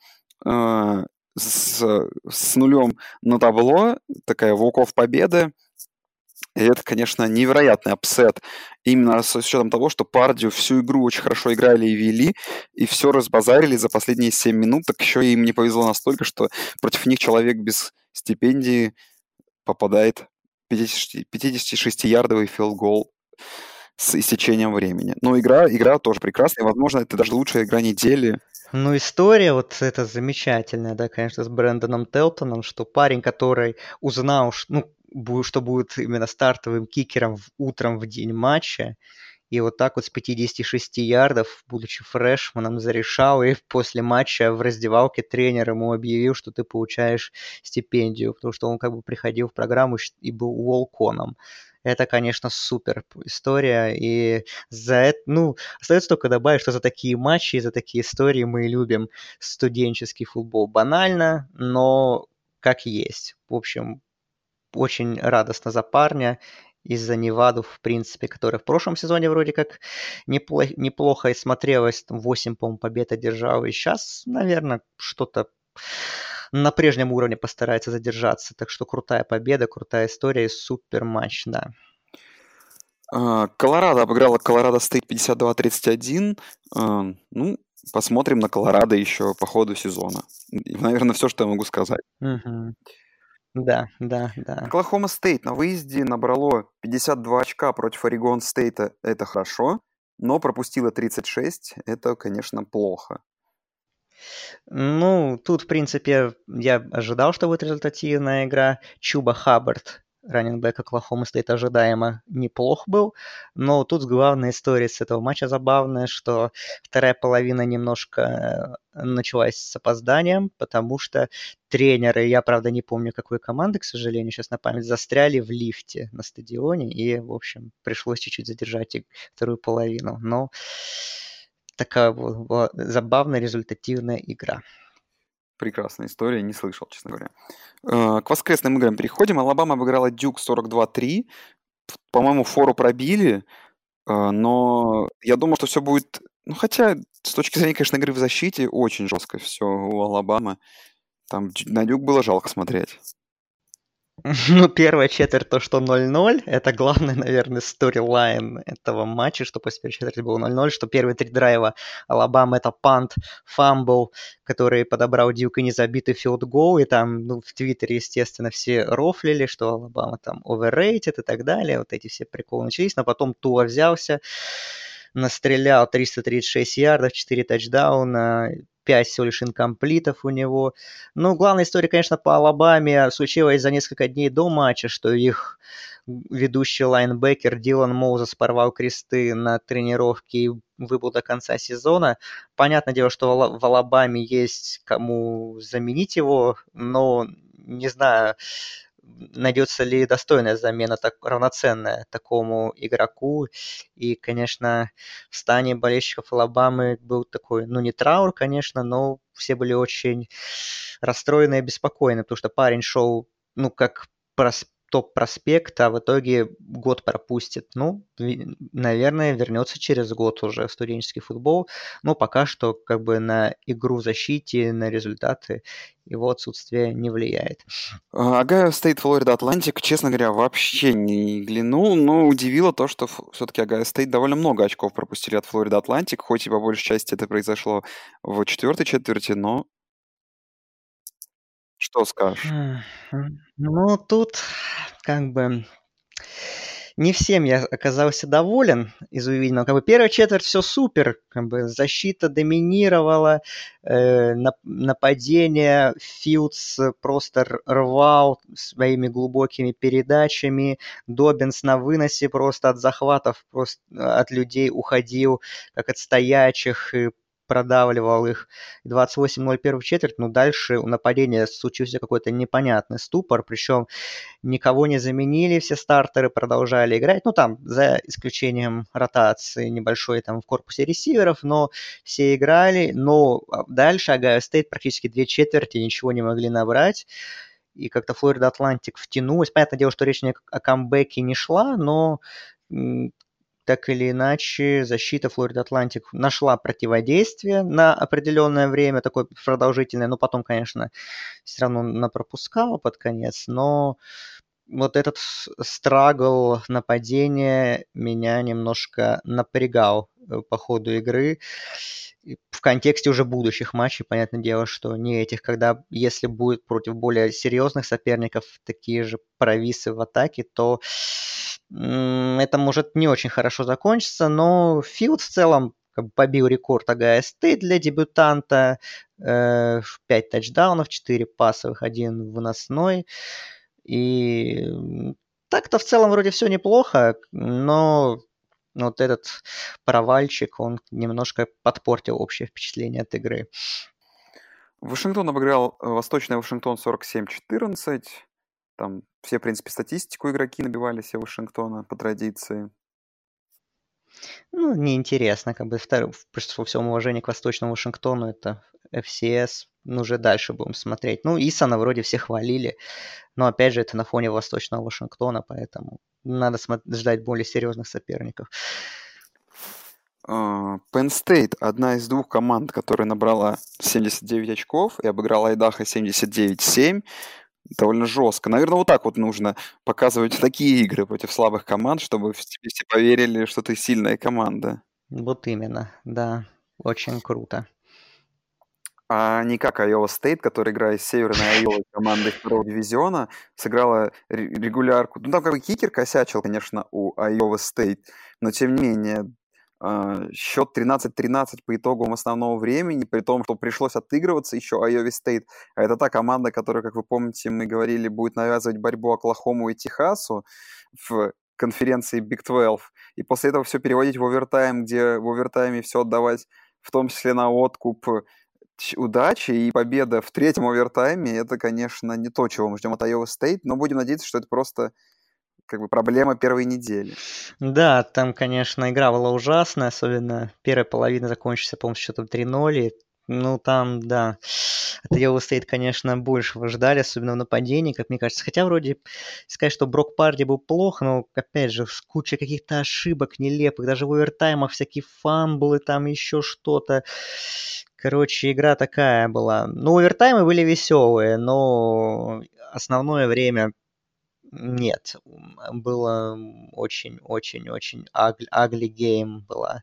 э, с, с нулем на табло, такая walk-off победа, и это, конечно, невероятный upset. Именно с учетом того, что Пардью всю игру очень хорошо играли и вели, и все разбазарили за последние 7 минут, так еще им не повезло настолько, что против них человек без стипендии попадает 56-ярдовый филгол с истечением времени. Но игра, игра тоже прекрасная, возможно, это даже лучшая игра недели. Ну, история вот эта замечательная, да, конечно, с Брэндоном Телтоном, что парень, который узнал, ну, что будет именно стартовым кикером утром в день матча. И вот так вот с 56 ярдов, будучи фрешманом, зарешал. И после матча в раздевалке тренер ему объявил, что ты получаешь стипендию. Потому что он как бы приходил в программу и был волконом. это, конечно, супер история. И за это, ну, остается только добавить, что за такие матчи, за такие истории мы любим студенческий футбол. Банально, но как есть. В общем, очень радостно за парня из-за Неваду, в принципе, которая в прошлом сезоне вроде как неплохо, неплохо и смотрелась. Там 8, по-моему, побед одержал. И сейчас, наверное, что-то на прежнем уровне постарается задержаться. Так что крутая победа, крутая история и супер матч, да. А, Колорадо обыграла Колорадо Стейт 52-31. А, ну, посмотрим на Колорадо еще по ходу сезона. Наверное, все, что я могу сказать. Угу. Да, да, да. Оклахома Стейт на выезде набрало 52 очка против Орегон Стейта. Это хорошо, но пропустила 36. Это, конечно, плохо. Ну, тут, в принципе, я ожидал, что будет результативная игра. Чуба Хаббард раненбэк Оклахомы стоит ожидаемо неплох был, но тут главная история с этого матча забавная, что вторая половина немножко э, началась с опозданием, потому что тренеры, я, правда, не помню, какой команды, к сожалению, сейчас на память, застряли в лифте на стадионе, и, в общем, пришлось чуть-чуть задержать вторую половину, но такая была забавная результативная игра. Прекрасная история, не слышал, честно говоря. Э, к воскресным играм переходим. Алабама обыграла Дюк 42-3. По-моему, фору пробили, э, но я думал, что все будет... Ну, хотя, с точки зрения, конечно, игры в защите, очень жестко все у Алабамы. Там на Дюк было жалко смотреть. Ну, первая четверть то, что 0-0, это главный, наверное, storyline этого матча, что после первой четверти было 0-0, что первые три драйва Алабама это пант, фамбл, который подобрал Дьюк и незабитый филд-гол, и там, ну, в Твиттере, естественно, все рофлили, что Алабама там overrated и так далее, вот эти все приколы начались, но потом Туа взялся, настрелял 336 ярдов, 4 тачдауна, 5 всего лишь инкомплитов у него. Ну, главная история, конечно, по Алабаме случилась за несколько дней до матча, что их ведущий лайнбекер Дилан Моузес порвал кресты на тренировке и выбыл до конца сезона. Понятное дело, что в Алабаме есть кому заменить его, но не знаю, найдется ли достойная замена, так, равноценная такому игроку. И, конечно, в стане болельщиков Алабамы был такой, ну, не траур, конечно, но все были очень расстроены и обеспокоены, потому что парень шел, ну, как прос топ-проспект, а в итоге год пропустит. Ну, наверное, вернется через год уже в студенческий футбол, но пока что как бы на игру в защите, на результаты его отсутствие не влияет. Огайо Стейт Флорида Атлантик, честно говоря, вообще не глянул, но удивило то, что все-таки Огайо Стейт довольно много очков пропустили от Флорида Атлантик, хоть и по большей части это произошло в четвертой четверти, но что скажешь? Ну, тут как бы не всем я оказался доволен из увиденного. Как бы первая четверть все супер, как бы защита доминировала, э, нападение Филдс просто рвал своими глубокими передачами, Добинс на выносе просто от захватов, просто от людей уходил, как от стоячих, и продавливал их. 28-0 первую четверть, но дальше у нападения случился какой-то непонятный ступор, причем никого не заменили, все стартеры продолжали играть, ну там за исключением ротации небольшой там в корпусе ресиверов, но все играли, но а, дальше Огайо Стейт практически две четверти ничего не могли набрать, и как-то Флорида Атлантик втянулась. Понятное дело, что речь о камбэке не шла, но так или иначе защита Флорида Атлантик нашла противодействие на определенное время, такое продолжительное, но потом, конечно, все равно напропускала под конец, но вот этот страгл нападения меня немножко напрягал э, по ходу игры. В контексте уже будущих матчей, понятное дело, что не этих, когда если будет против более серьезных соперников такие же провисы в атаке, то это может не очень хорошо закончиться, но Филд в целом как бы побил рекорд АГСТ для дебютанта. Э, 5 тачдаунов, 4 пасовых, 1 выносной. И так-то в целом вроде все неплохо, но вот этот провальчик, он немножко подпортил общее впечатление от игры. Вашингтон обыграл э, Восточный Вашингтон 47-14. Там все, в принципе, статистику игроки набивали все Вашингтона по традиции. Ну, неинтересно, как бы, втор... при всем уважении к Восточному Вашингтону, это FCS, ну, уже дальше будем смотреть. Ну, Исана вроде все хвалили, но, опять же, это на фоне Восточного Вашингтона, поэтому надо ждать более серьезных соперников. А, Penn State – одна из двух команд, которая набрала 79 очков и обыграла Айдаха 79-7 довольно жестко. Наверное, вот так вот нужно показывать такие игры против слабых команд, чтобы тебе все поверили, что ты сильная команда. Вот именно, да. Очень круто. А не как Iowa State, которая играет с Северной Айовой командой второго дивизиона, сыграла регулярку. Ну, там как бы кикер косячил, конечно, у Iowa State, но тем не менее счет 13-13 по итогам основного времени, при том, что пришлось отыгрываться еще Айови Стейт. А это та команда, которая, как вы помните, мы говорили, будет навязывать борьбу Оклахому и Техасу в конференции Big 12. И после этого все переводить в овертайм, где в овертайме все отдавать, в том числе на откуп удачи и победа в третьем овертайме, это, конечно, не то, чего мы ждем от Iowa State, но будем надеяться, что это просто как бы проблема первой недели. Да, там, конечно, игра была ужасная, особенно первая половина закончится, по-моему, счетом 3-0. Ну, там, да, от Iowa State, конечно, большего ждали, особенно в нападении, как мне кажется. Хотя вроде сказать, что Брок Парди был плох, но, опять же, с кучей каких-то ошибок нелепых, даже в овертаймах всякие фамблы, там еще что-то. Короче, игра такая была. Ну, овертаймы были веселые, но основное время нет, было очень-очень-очень ugly game была.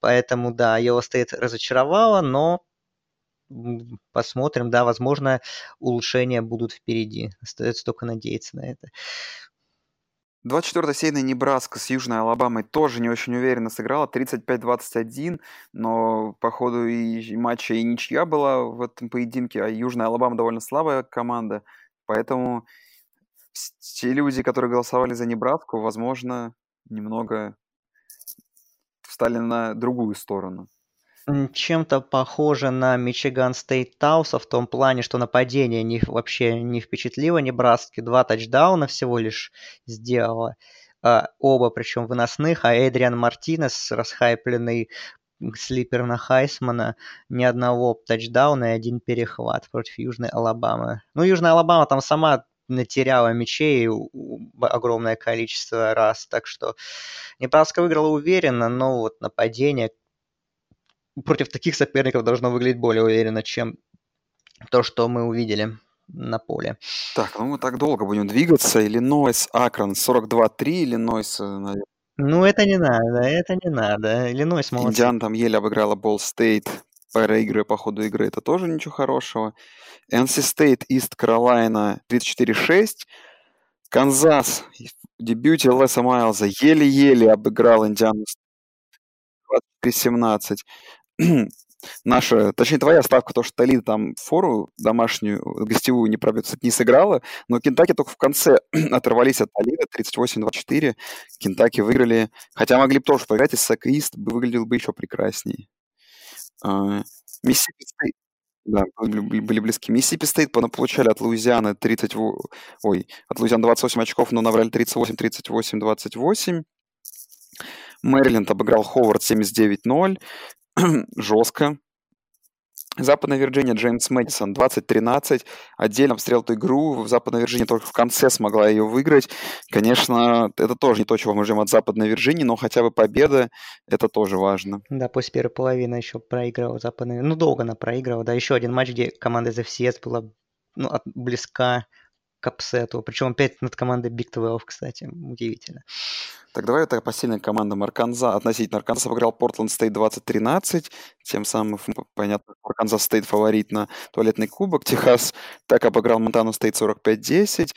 Поэтому, да, Iowa State разочаровала, но посмотрим, да, возможно, улучшения будут впереди. Остается только надеяться на это. 24-я сейная Небраска с Южной Алабамой тоже не очень уверенно сыграла, 35-21, но по ходу и матча и ничья была в этом поединке, а Южная Алабама довольно слабая команда, поэтому те люди, которые голосовали за Небраску, возможно, немного встали на другую сторону. Чем-то похоже на Мичиган Стейт Талса в том плане, что нападение не, вообще не впечатлило Небраски. Два тачдауна всего лишь сделала. А, оба причем выносных, а Эдриан Мартинес, расхайпленный sleeper на Хайсмана, ни одного тачдауна и один перехват против Южной Алабамы. Ну, Южная Алабама там сама натеряла мячей огромное количество раз. Так что Небраска выиграла уверенно, но вот нападение против таких соперников должно выглядеть более уверенно, чем то, что мы увидели на поле. Так, ну мы так долго будем двигаться. Иллинойс, Акрон 42-3, Иллинойс, наверное. Ну, это не надо, это не надо. Иллинойс молодцы. Индиан там еле обыграла Болл Стейт, проигрывая по ходу игры. Это тоже ничего хорошего. NC State, East Carolina 34-6. Канзас в дебюте Леса Майлза еле-еле обыграл Индиану 23-17. Наша, точнее, твоя ставка, то, что Толида там фору домашнюю, гостевую не пробьет, не сыграла, но Кентаки только в конце оторвались от Толида 38-24. Кентаки выиграли, хотя могли бы тоже проиграть, и Сак Ист выглядел бы еще прекраснее. А, Миссисипи Стейт да, были, были близки. Миссисипи Стейт получали от Луизианы 30, ой, от Луизианы 28 очков, но набрали 38, 38, 28. Мэриленд обыграл Ховард 79-0. Жестко. Западная Вирджиния, Джеймс Мэдисон, 20-13. Отдельно отсмотрел эту игру. Западной Вирджинии только в конце смогла ее выиграть. Конечно, это тоже не то, чего мы ждем от Западной Вирджинии, но хотя бы победа, это тоже важно. Да, после первой половины еще проигрывала Западная Ну, долго она проигрывала. Да, еще один матч, где команда из FCS была ну, близка к апсету. Причем опять над командой Big 12, кстати. Удивительно. Так давай это посильная команда Марканза. Относительно Арканзас обыграл Портленд Стейт 20-13. Тем самым, понятно, Арканзас Стейт фаворит на туалетный кубок. Техас так обыграл Монтану Стейт 45-10.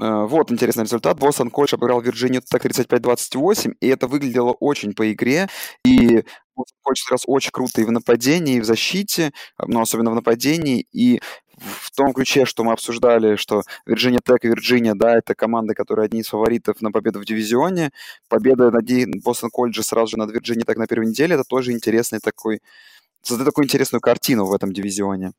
Э, вот интересный результат. Бостон Колледж обыграл Вирджинию так 35-28, и это выглядело очень по игре. И Бостон Колледж раз очень круто и в нападении, и в защите, но особенно в нападении. И в том ключе, что мы обсуждали, что Вирджиния Тек и Вирджиния, да, это команды, которые одни из фаворитов на победу в дивизионе. Победа над Бостон Колледжа сразу же над Вирджинией так на первой неделе, это тоже интересный такой, создает такую интересную картину в этом дивизионе.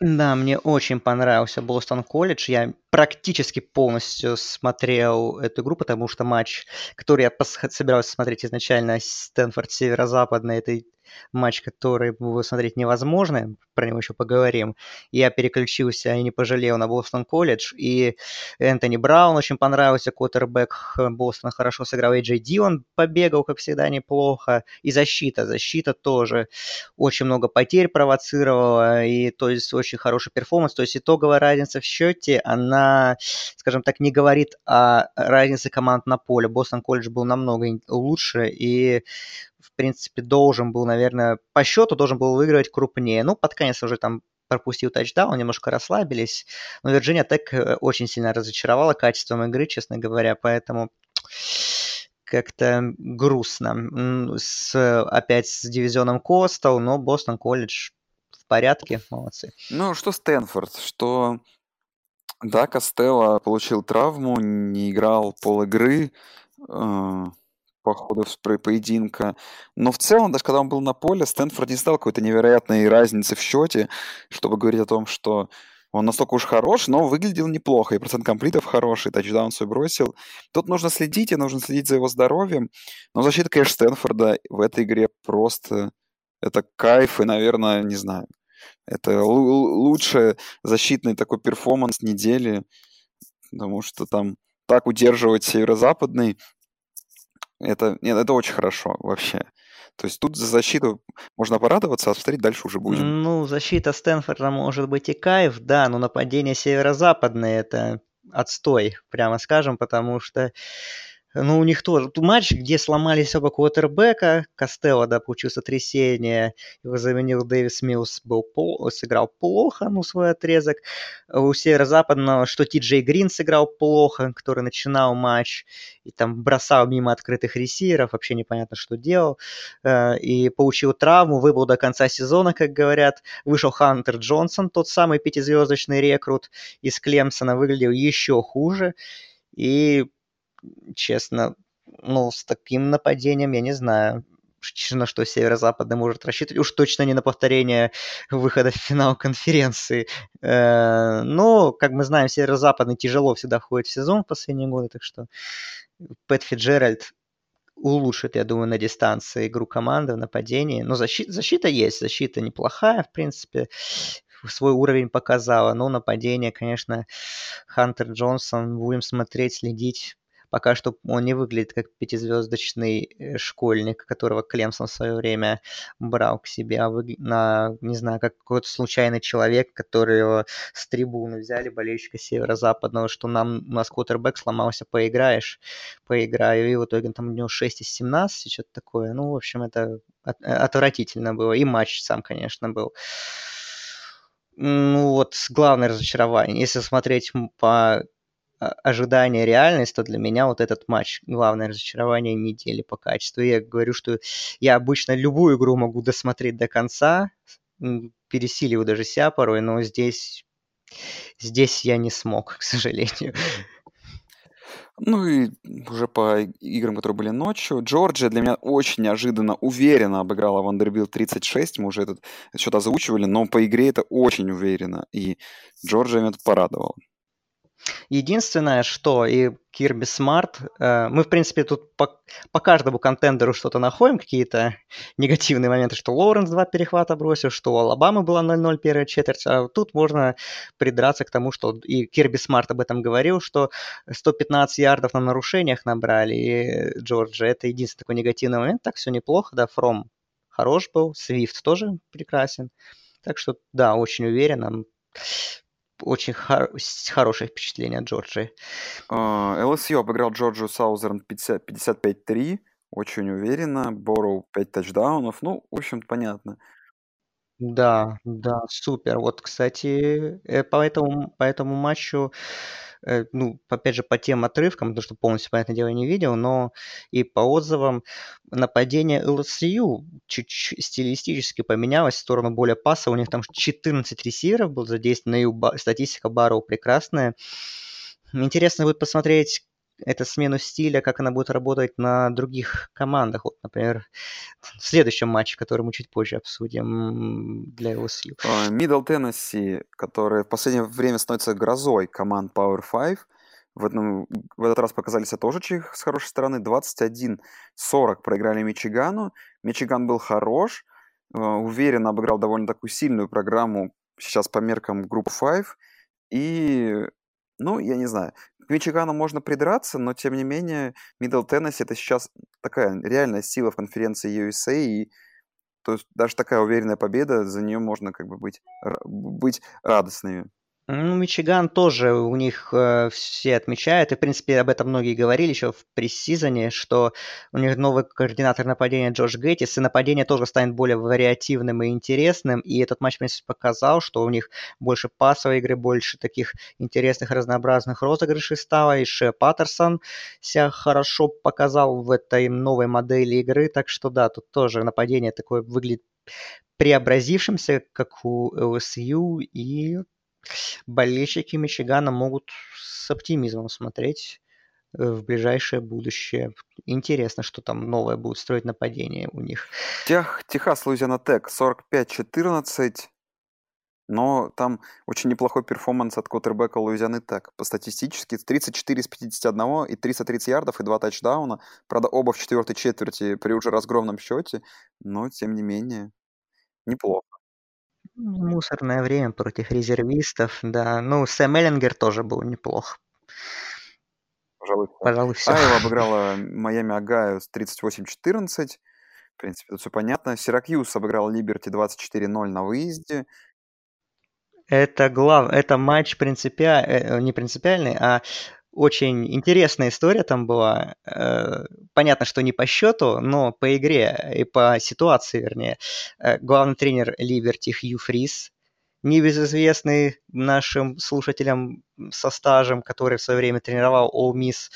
Да, мне очень понравился Бостон Колледж. Я практически полностью смотрел эту игру, потому что матч, который я собирался смотреть изначально, Стэнфорд Северо-Западный, это матч, который было смотреть невозможно, про него еще поговорим. Я переключился и не пожалел на Бостон колледж, и Энтони Браун очень понравился, квотербек Бостона хорошо сыграл, и Джей Дилан побегал, как всегда, неплохо, и защита, защита тоже очень много потерь провоцировала, и то есть очень хороший перформанс, то есть итоговая разница в счете, она, скажем так, не говорит о разнице команд на поле. Бостон колледж был намного лучше, и в принципе, должен был, наверное, по счету должен был выигрывать крупнее. Ну, под конец уже там пропустил тачдаун, немножко расслабились. Но Вирджиния так э, очень сильно разочаровала качеством игры, честно говоря, поэтому как-то грустно. С, опять с дивизионом Костел, но Бостон колледж в порядке, молодцы. Ну, что Стэнфорд, что... Да, Костелло получил травму, не играл пол игры, э, по ходу поединка. Но в целом, даже когда он был на поле, Стэнфорд не стал какой-то невероятной разницы в счете, чтобы говорить о том, что он настолько уж хорош, но выглядел неплохо, и процент комплитов хороший, тачдаун свой бросил. Тут нужно следить, и нужно следить за его здоровьем. Но защита, конечно, Стэнфорда в этой игре просто... Это кайф, и, наверное, не знаю, это лучший защитный такой перформанс недели, потому что там так удерживать северо-западный это, нет, это очень хорошо вообще. То есть тут за защиту можно порадоваться, а смотреть дальше уже будем. Ну, защита Стэнфорда может быть и кайф, да, но нападение северо-западное это отстой, прямо скажем, потому что ну, у них тоже матч, где сломались оба квотербека. Костелло, да, получил сотрясение. Его заменил Дэвис Милс, был, сыграл плохо, ну, свой отрезок. У северо-западного, что Ти Джей Грин сыграл плохо, который начинал матч и там бросал мимо открытых ресиверов, вообще непонятно, что делал. Э, и получил травму, выбыл до конца сезона, как говорят. Вышел Хантер Джонсон, тот самый пятизвездочный рекрут из Клемсона, выглядел еще хуже. И честно, ну, с таким нападением, я не знаю, на что северо-западный может рассчитывать. Уж точно не на повторение выхода в финал конференции. Э, но, как мы знаем, северо-западный тяжело всегда входит в сезон в последние годы, так что Пэт Фиджеральд улучшит, я думаю, на дистанции игру команды в нападении. Но защита, защита есть, защита неплохая, в принципе, свой уровень показала. Но нападение, конечно, Хантер Джонсон, будем смотреть, следить пока что он не выглядит как пятизвездочный э, школьник, которого Клемсон в свое время брал к себе, а вы, на, не знаю, как какой-то случайный человек, который его с трибуны взяли, болельщика северо-западного, что нам, у нас квотербек сломался, поиграешь, поиграю, и в итоге там у него 6 из 17, что-то такое. Ну, в общем, это от, отвратительно было. И матч сам, конечно, был ну вот главное разочарование. Если смотреть по ожидание реальность, то для меня вот этот матч главное разочарование недели по качеству. Я говорю, что я обычно любую игру могу досмотреть до конца, пересиливаю даже себя порой, но здесь, здесь я не смог, к сожалению. Ну и уже по играм, которые были ночью. Джорджия для меня очень неожиданно, уверенно обыграла Вандербилт 30-6. Мы уже этот счет озвучивали, но по игре это очень уверенно. И Джорджия меня тут порадовала. Единственное, что и Kirby Smart, э, мы, в принципе, тут по, по каждому контендеру что-то находим, какие-то негативные моменты, что Лоуренс два перехвата бросил, что у Алабамы была 0-0 первая четверть, а тут можно придраться к тому, что и Кирби Смарт об этом говорил, что 115 ярдов на нарушениях набрали, и Джорджи, это единственный такой негативный момент, так все неплохо, да, Фром хорош был, Свифт тоже прекрасен, так что, да, очень уверенно очень хор- хорошее впечатление от Джорджии. ЛСЮ обыграл Джорджию Саузерн 55-3, очень уверенно. Борроу 5 тачдаунов. Ну, в общем, понятно. Да, да, супер. Вот, кстати, э, по этому, по этому матчу ну, опять же, по тем отрывкам, потому что полностью, понятное дело, не видел, но и по отзывам нападение LSU чуть-чуть стилистически поменялось в сторону более паса. У них там 14 ресиверов было задействовано, и статистика Барроу прекрасная. Интересно будет посмотреть, это смену стиля, как она будет работать на других командах. Вот, например, в следующем матче, который мы чуть позже обсудим для LSU. Мидл Теннесси, который в последнее время становится грозой команд Power 5, в, этом, в этот раз показали себя тоже с хорошей стороны. 21-40 проиграли Мичигану. Мичиган был хорош, э, уверенно обыграл довольно такую сильную программу сейчас по меркам группы 5. И, ну, я не знаю, к Мичигану можно придраться, но, тем не менее, Мидл Теннесси это сейчас такая реальная сила в конференции USA, и то есть даже такая уверенная победа, за нее можно как бы быть, быть радостными. Ну, Мичиган тоже у них э, все отмечают, и, в принципе, об этом многие говорили еще в пресс-сезоне, что у них новый координатор нападения Джош Геттис, и нападение тоже станет более вариативным и интересным, и этот матч, в принципе, показал, что у них больше пасовой игры, больше таких интересных разнообразных розыгрышей стало, и Ше Паттерсон себя хорошо показал в этой новой модели игры, так что да, тут тоже нападение такое выглядит преобразившимся, как у LSU, и болельщики Мичигана могут с оптимизмом смотреть э, в ближайшее будущее. Интересно, что там новое будет строить нападение у них. Тех, Техас, Луизиана Тек 45-14, но там очень неплохой перформанс от квотербека Луизианы Тек. По статистически 34 из 51 и 330 ярдов и 2 тачдауна. Правда, оба в четвертой четверти при уже разгромном счете, но тем не менее неплохо. Мусорное время против резервистов, да. Ну, Сэм Эллингер тоже был неплох. Пожалуй. Пожалуй, все. Айва обыграла Майами Агаю с 38-14. В принципе, тут все понятно. Сиракьюз обыграл Либерти 24-0 на выезде. Это глав... это матч принципиа... э, не принципиальный, а очень интересная история там была. Э, понятно, что не по счету, но по игре и по ситуации, вернее. Э, главный тренер Ливерти Хью Фрис, небезызвестный нашим слушателям со стажем, который в свое время тренировал All Miss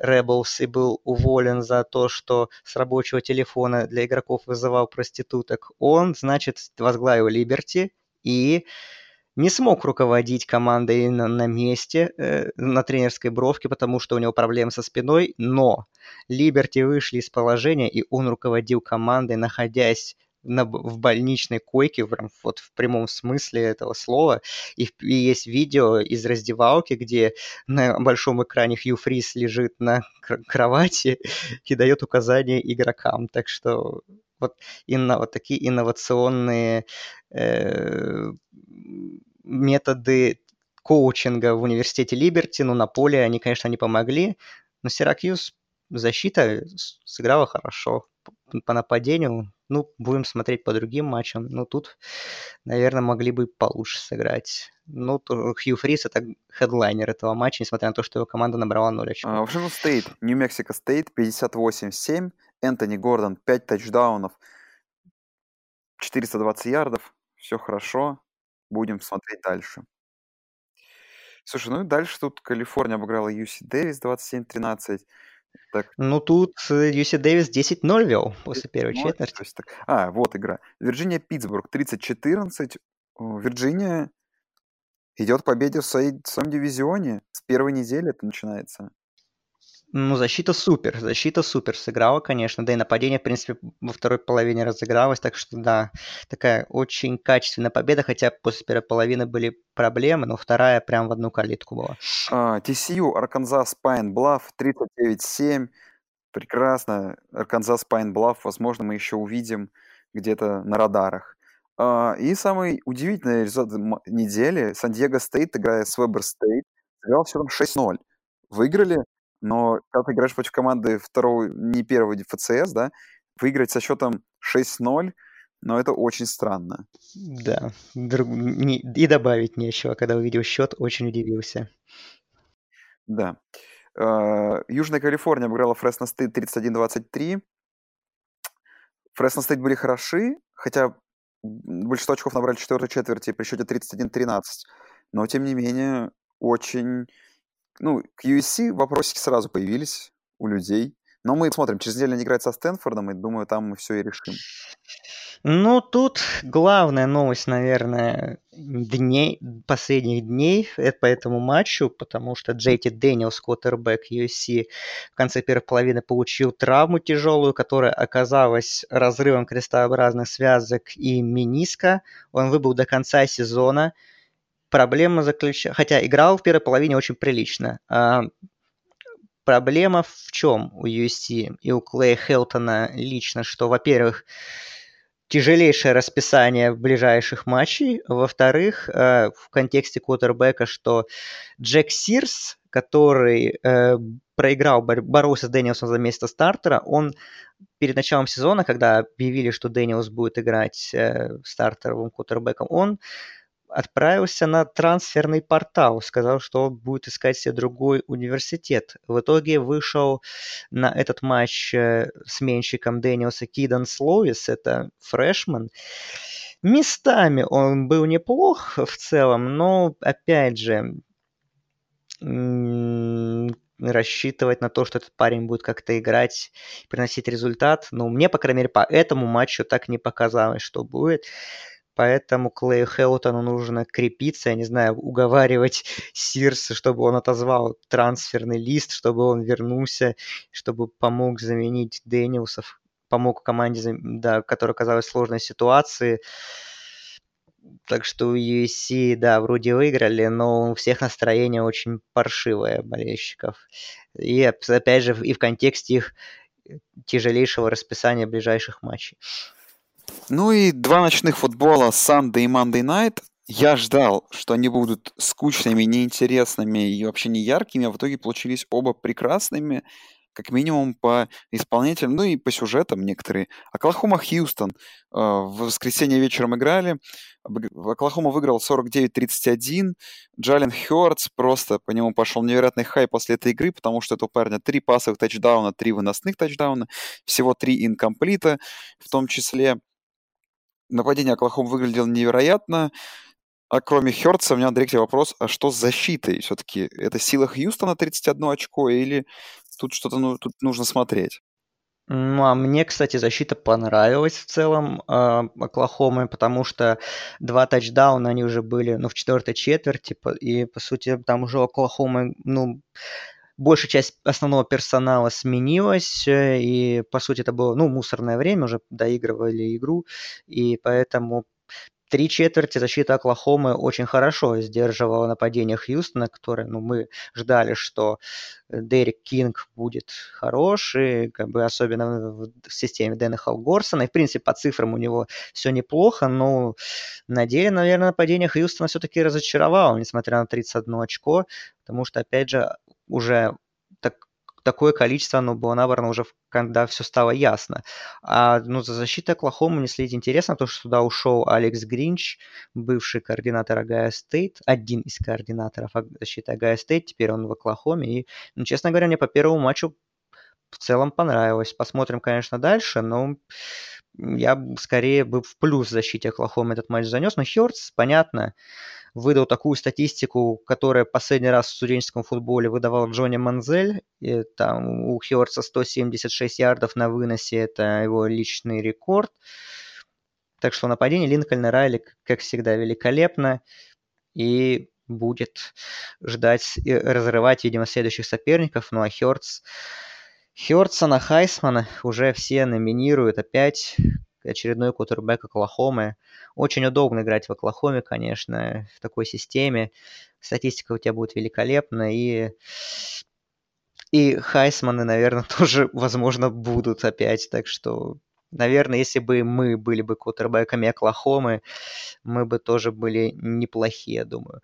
Rebels и был уволен за то, что с рабочего телефона для игроков вызывал проституток. Он, значит, возглавил Либерти и не смог руководить командой на, на месте, э, на тренерской бровке, потому что у него проблемы со спиной, но Либерти вышли из положения, и он руководил командой, находясь на, в больничной койке, прям вот в прямом смысле этого слова. И, и есть видео из раздевалки, где на большом экране Хью Фрис лежит на кровати и дает указания игрокам. Так что вот, инно, вот такие инновационные э, методы коучинга в университете Либерти, ну, на поле они, конечно, не помогли, но Сиракьюз защита сыграла хорошо. По нападению, ну, будем смотреть по другим матчам. Ну, тут, наверное, могли бы получше сыграть. Ну, Хью Фрис это хедлайнер этого матча, несмотря на то, что его команда набрала 0 очков. Вашингтон Стейт, Нью-Мексико Стейт, 58-7. Энтони Гордон, 5 тачдаунов, 420 ярдов. Все хорошо. Будем смотреть дальше. Слушай, ну и дальше тут Калифорния обыграла UC Дэвис 27-13. Так. Ну тут UC Дэвис 10-0 вел после первой 0, четверти. есть, так. А, вот игра. Вирджиния Питтсбург 30-14. Вирджиния идет к победе в своей, в своем дивизионе. С первой недели это начинается. Ну, защита супер, защита супер сыграла, конечно, да и нападение, в принципе, во второй половине разыгралось, так что, да, такая очень качественная победа, хотя после первой половины были проблемы, но вторая прям в одну калитку была. А, TCU, Арканзас, Пайн, Блафф, 39-7, прекрасно, Арканзас, Пайн, Блафф, возможно, мы еще увидим где-то на радарах. А, и самый удивительный результат недели, Сан-Диего Стейт, играя с Вебер Стейт, сыграл все там 6-0. Выиграли но когда ты играешь против команды второго, не первого FCS, да, выиграть со счетом 6-0, но это очень странно. Да, друг... не... и добавить нечего. Когда увидел счет, очень удивился. Да. Э, Южная Калифорния обыграла Фресно Стейт 31-23. Фресно Стейт были хороши, хотя большинство очков набрали в четвертой четверти при счете 31-13. Но, тем не менее, очень ну, к USC вопросики сразу появились у людей. Но мы смотрим, через неделю они играют со Стэнфордом, и думаю, там мы все и решим. Ну, тут главная новость, наверное, дней, последних дней по этому матчу, потому что Джейти Дэниелс, квотербек USC, в конце первой половины получил травму тяжелую, которая оказалась разрывом крестообразных связок и мениска. Он выбыл до конца сезона. Проблема заключается... Хотя играл в первой половине очень прилично. А, проблема в чем у USC и у Клея Хелтона лично, что, во-первых, тяжелейшее расписание ближайших матчей. Во-вторых, э, в контексте квотербека, что Джек Сирс, который э, проиграл, боролся с Дэниелсом за место стартера, он перед началом сезона, когда объявили, что Дэниелс будет играть э, стартеровым квотербеком, он отправился на трансферный портал, сказал, что он будет искать себе другой университет. В итоге вышел на этот матч э, сменщиком Дэниелса Кидон Словис, это freshman. Местами он был неплох в целом, но, опять же, рассчитывать на то, что этот парень будет как-то играть, приносить результат. Ну, мне, по крайней мере, по этому матчу так не показалось, что будет. Поэтому Клею Хелтону нужно крепиться, я не знаю, уговаривать Сирса, чтобы он отозвал трансферный лист, чтобы он вернулся, чтобы помог заменить Дэниусов, помог команде, да, которая оказалась в сложной ситуации. Так что у USC, да, вроде выиграли, но у всех настроение очень паршивое болельщиков. И опять же, и в контексте их тяжелейшего расписания ближайших матчей. Ну и два ночных футбола Sunday и Monday Night. Я ждал, что они будут скучными, неинтересными и вообще не яркими, а в итоге получились оба прекрасными, как минимум по исполнителям, ну и по сюжетам некоторые. Оклахома Хьюстон э, в воскресенье вечером играли. Оклахома выиграл 49-31. Джален Хёртс просто по нему пошел невероятный хай после этой игры, потому что это у парня три пасовых тачдауна, три выносных тачдауна, всего три инкомплита в том числе. Нападение Оклахомы выглядело невероятно. А кроме Хёртса, у меня на директе вопрос, а что с защитой? Все-таки это сила Хьюстона 31 очко или тут что-то ну, тут нужно смотреть? Ну, а мне, кстати, защита понравилась в целом э, Оклахомы, потому что два тачдауна, они уже были, ну, в четвертой четверти, и, по сути, там уже Оклахомы, ну, большая часть основного персонала сменилась, э, и, по сути, это было, ну, мусорное время, уже доигрывали игру, и поэтому три четверти защита Оклахомы очень хорошо сдерживала нападение Хьюстона, которое, ну, мы ждали, что Дерек Кинг будет хорош, и как бы особенно в системе Дэна Халгорсона. И, в принципе, по цифрам у него все неплохо, но на деле, наверное, нападение Хьюстона все-таки разочаровало, несмотря на 31 очко, потому что, опять же, уже так, такое количество оно было набрано уже, когда все стало ясно. А ну, за защитой Оклахомы не следить интересно, то, что туда ушел Алекс Гринч, бывший координатор Огайо Стейт, один из координаторов защиты Огайо Стейт, теперь он в Оклахоме. И, ну, честно говоря, мне по первому матчу в целом понравилось. Посмотрим, конечно, дальше, но я скорее бы в плюс защите Оклахомы этот матч занес. Но Хёртс, понятно, выдал такую статистику, которая последний раз в студенческом футболе выдавал Джонни Манзель. И там у Хёрца 176 ярдов на выносе, это его личный рекорд. Так что нападение Линкольна Райли, как всегда, великолепно. И будет ждать и разрывать, видимо, следующих соперников. Ну а Хёртс... Хёртсона, Хайсмана уже все номинируют опять очередной кутербэк Оклахомы. Очень удобно играть в Оклахоме, конечно, в такой системе. Статистика у тебя будет великолепна, и и Хайсманы, наверное, тоже, возможно, будут опять. Так что, наверное, если бы мы были бы квотербеками Оклахомы, мы бы тоже были неплохие, думаю.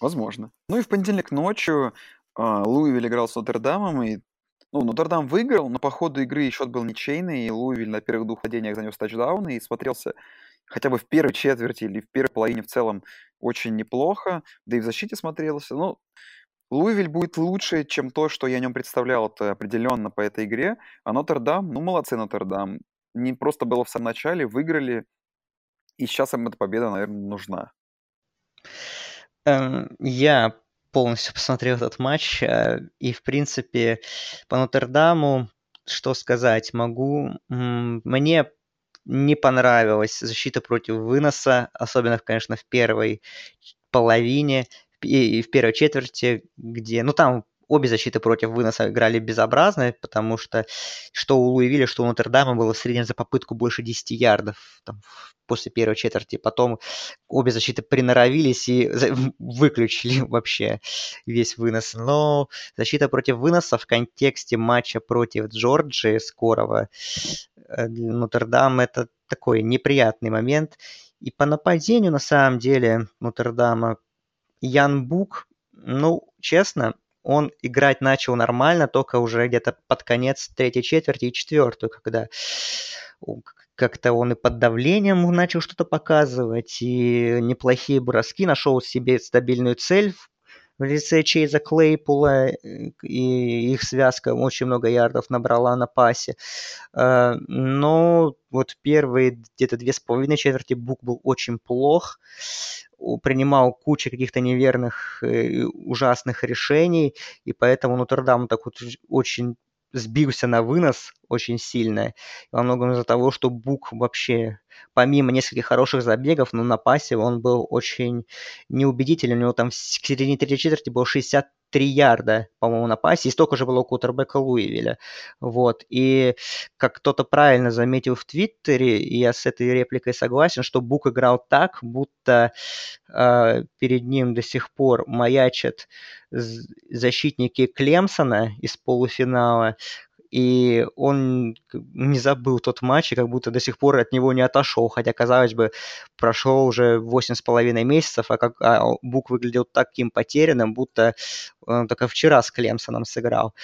Возможно. Ну и в понедельник ночью а, Луивиль играл с Нотр-Дамом, и ну, Нотр-Дам выиграл, но по ходу игры счет был ничейный, и Луивиль на первых двух владениях занес тачдауны и смотрелся хотя бы в первой четверти или в первой половине в целом очень неплохо, да и в защите смотрелся. Ну, Луивиль будет лучше, чем то, что я о нем представлял, это определенно по этой игре. А Нотр-Дам, ну, молодцы Нотр-Дам. Не просто было в самом начале, выиграли, и сейчас им эта победа, наверное, нужна. Эм, я полностью посмотрел этот матч. Э, и, в принципе, по Нотр-Даму что сказать могу? Мне не понравилась защита против выноса, особенно, конечно, в первой половине и в первой четверти, где, ну, там обе защиты против выноса играли безобразно, потому что что у Луивилля, что у Нотр-Дама было в среднем за попытку больше 10 ярдов там, после первой четверти. Потом обе защиты приноровились и выключили вообще весь вынос. Но защита против выноса в контексте матча против Джорджии скорого э, Нотр-Дам это такой неприятный момент. И по нападению, на самом деле, Нотр-Дама Ян Бук, ну, честно, он играть начал нормально, только уже где-то под конец третьей четверти и четвертую, когда как-то он и под давлением начал что-то показывать, и неплохие броски, нашел себе стабильную цель в лице Чейза Клейпула, и их связка очень много ярдов набрала на пасе. Э, но вот первые где-то две с половиной четверти Бук был очень плох принимал кучу каких-то неверных, э, ужасных решений, и поэтому Нотр-Дам так вот очень сбился на вынос очень сильно. Во многом из-за того, что Бук вообще, помимо нескольких хороших забегов, но на пасе он был очень неубедителен. У него там в середине третьей четверти было 60 3 ярда, по-моему, на пасе, и столько же было у кутербека Луивиля. Вот. И как кто-то правильно заметил в Твиттере, и я с этой репликой согласен, что Бук играл так, будто э, перед ним до сих пор маячат защитники Клемсона из полуфинала, и он не забыл тот матч, и как будто до сих пор от него не отошел, хотя, казалось бы, прошло уже восемь с половиной месяцев, а, как, а Бук выглядел таким потерянным, будто он только вчера с Клемсоном сыграл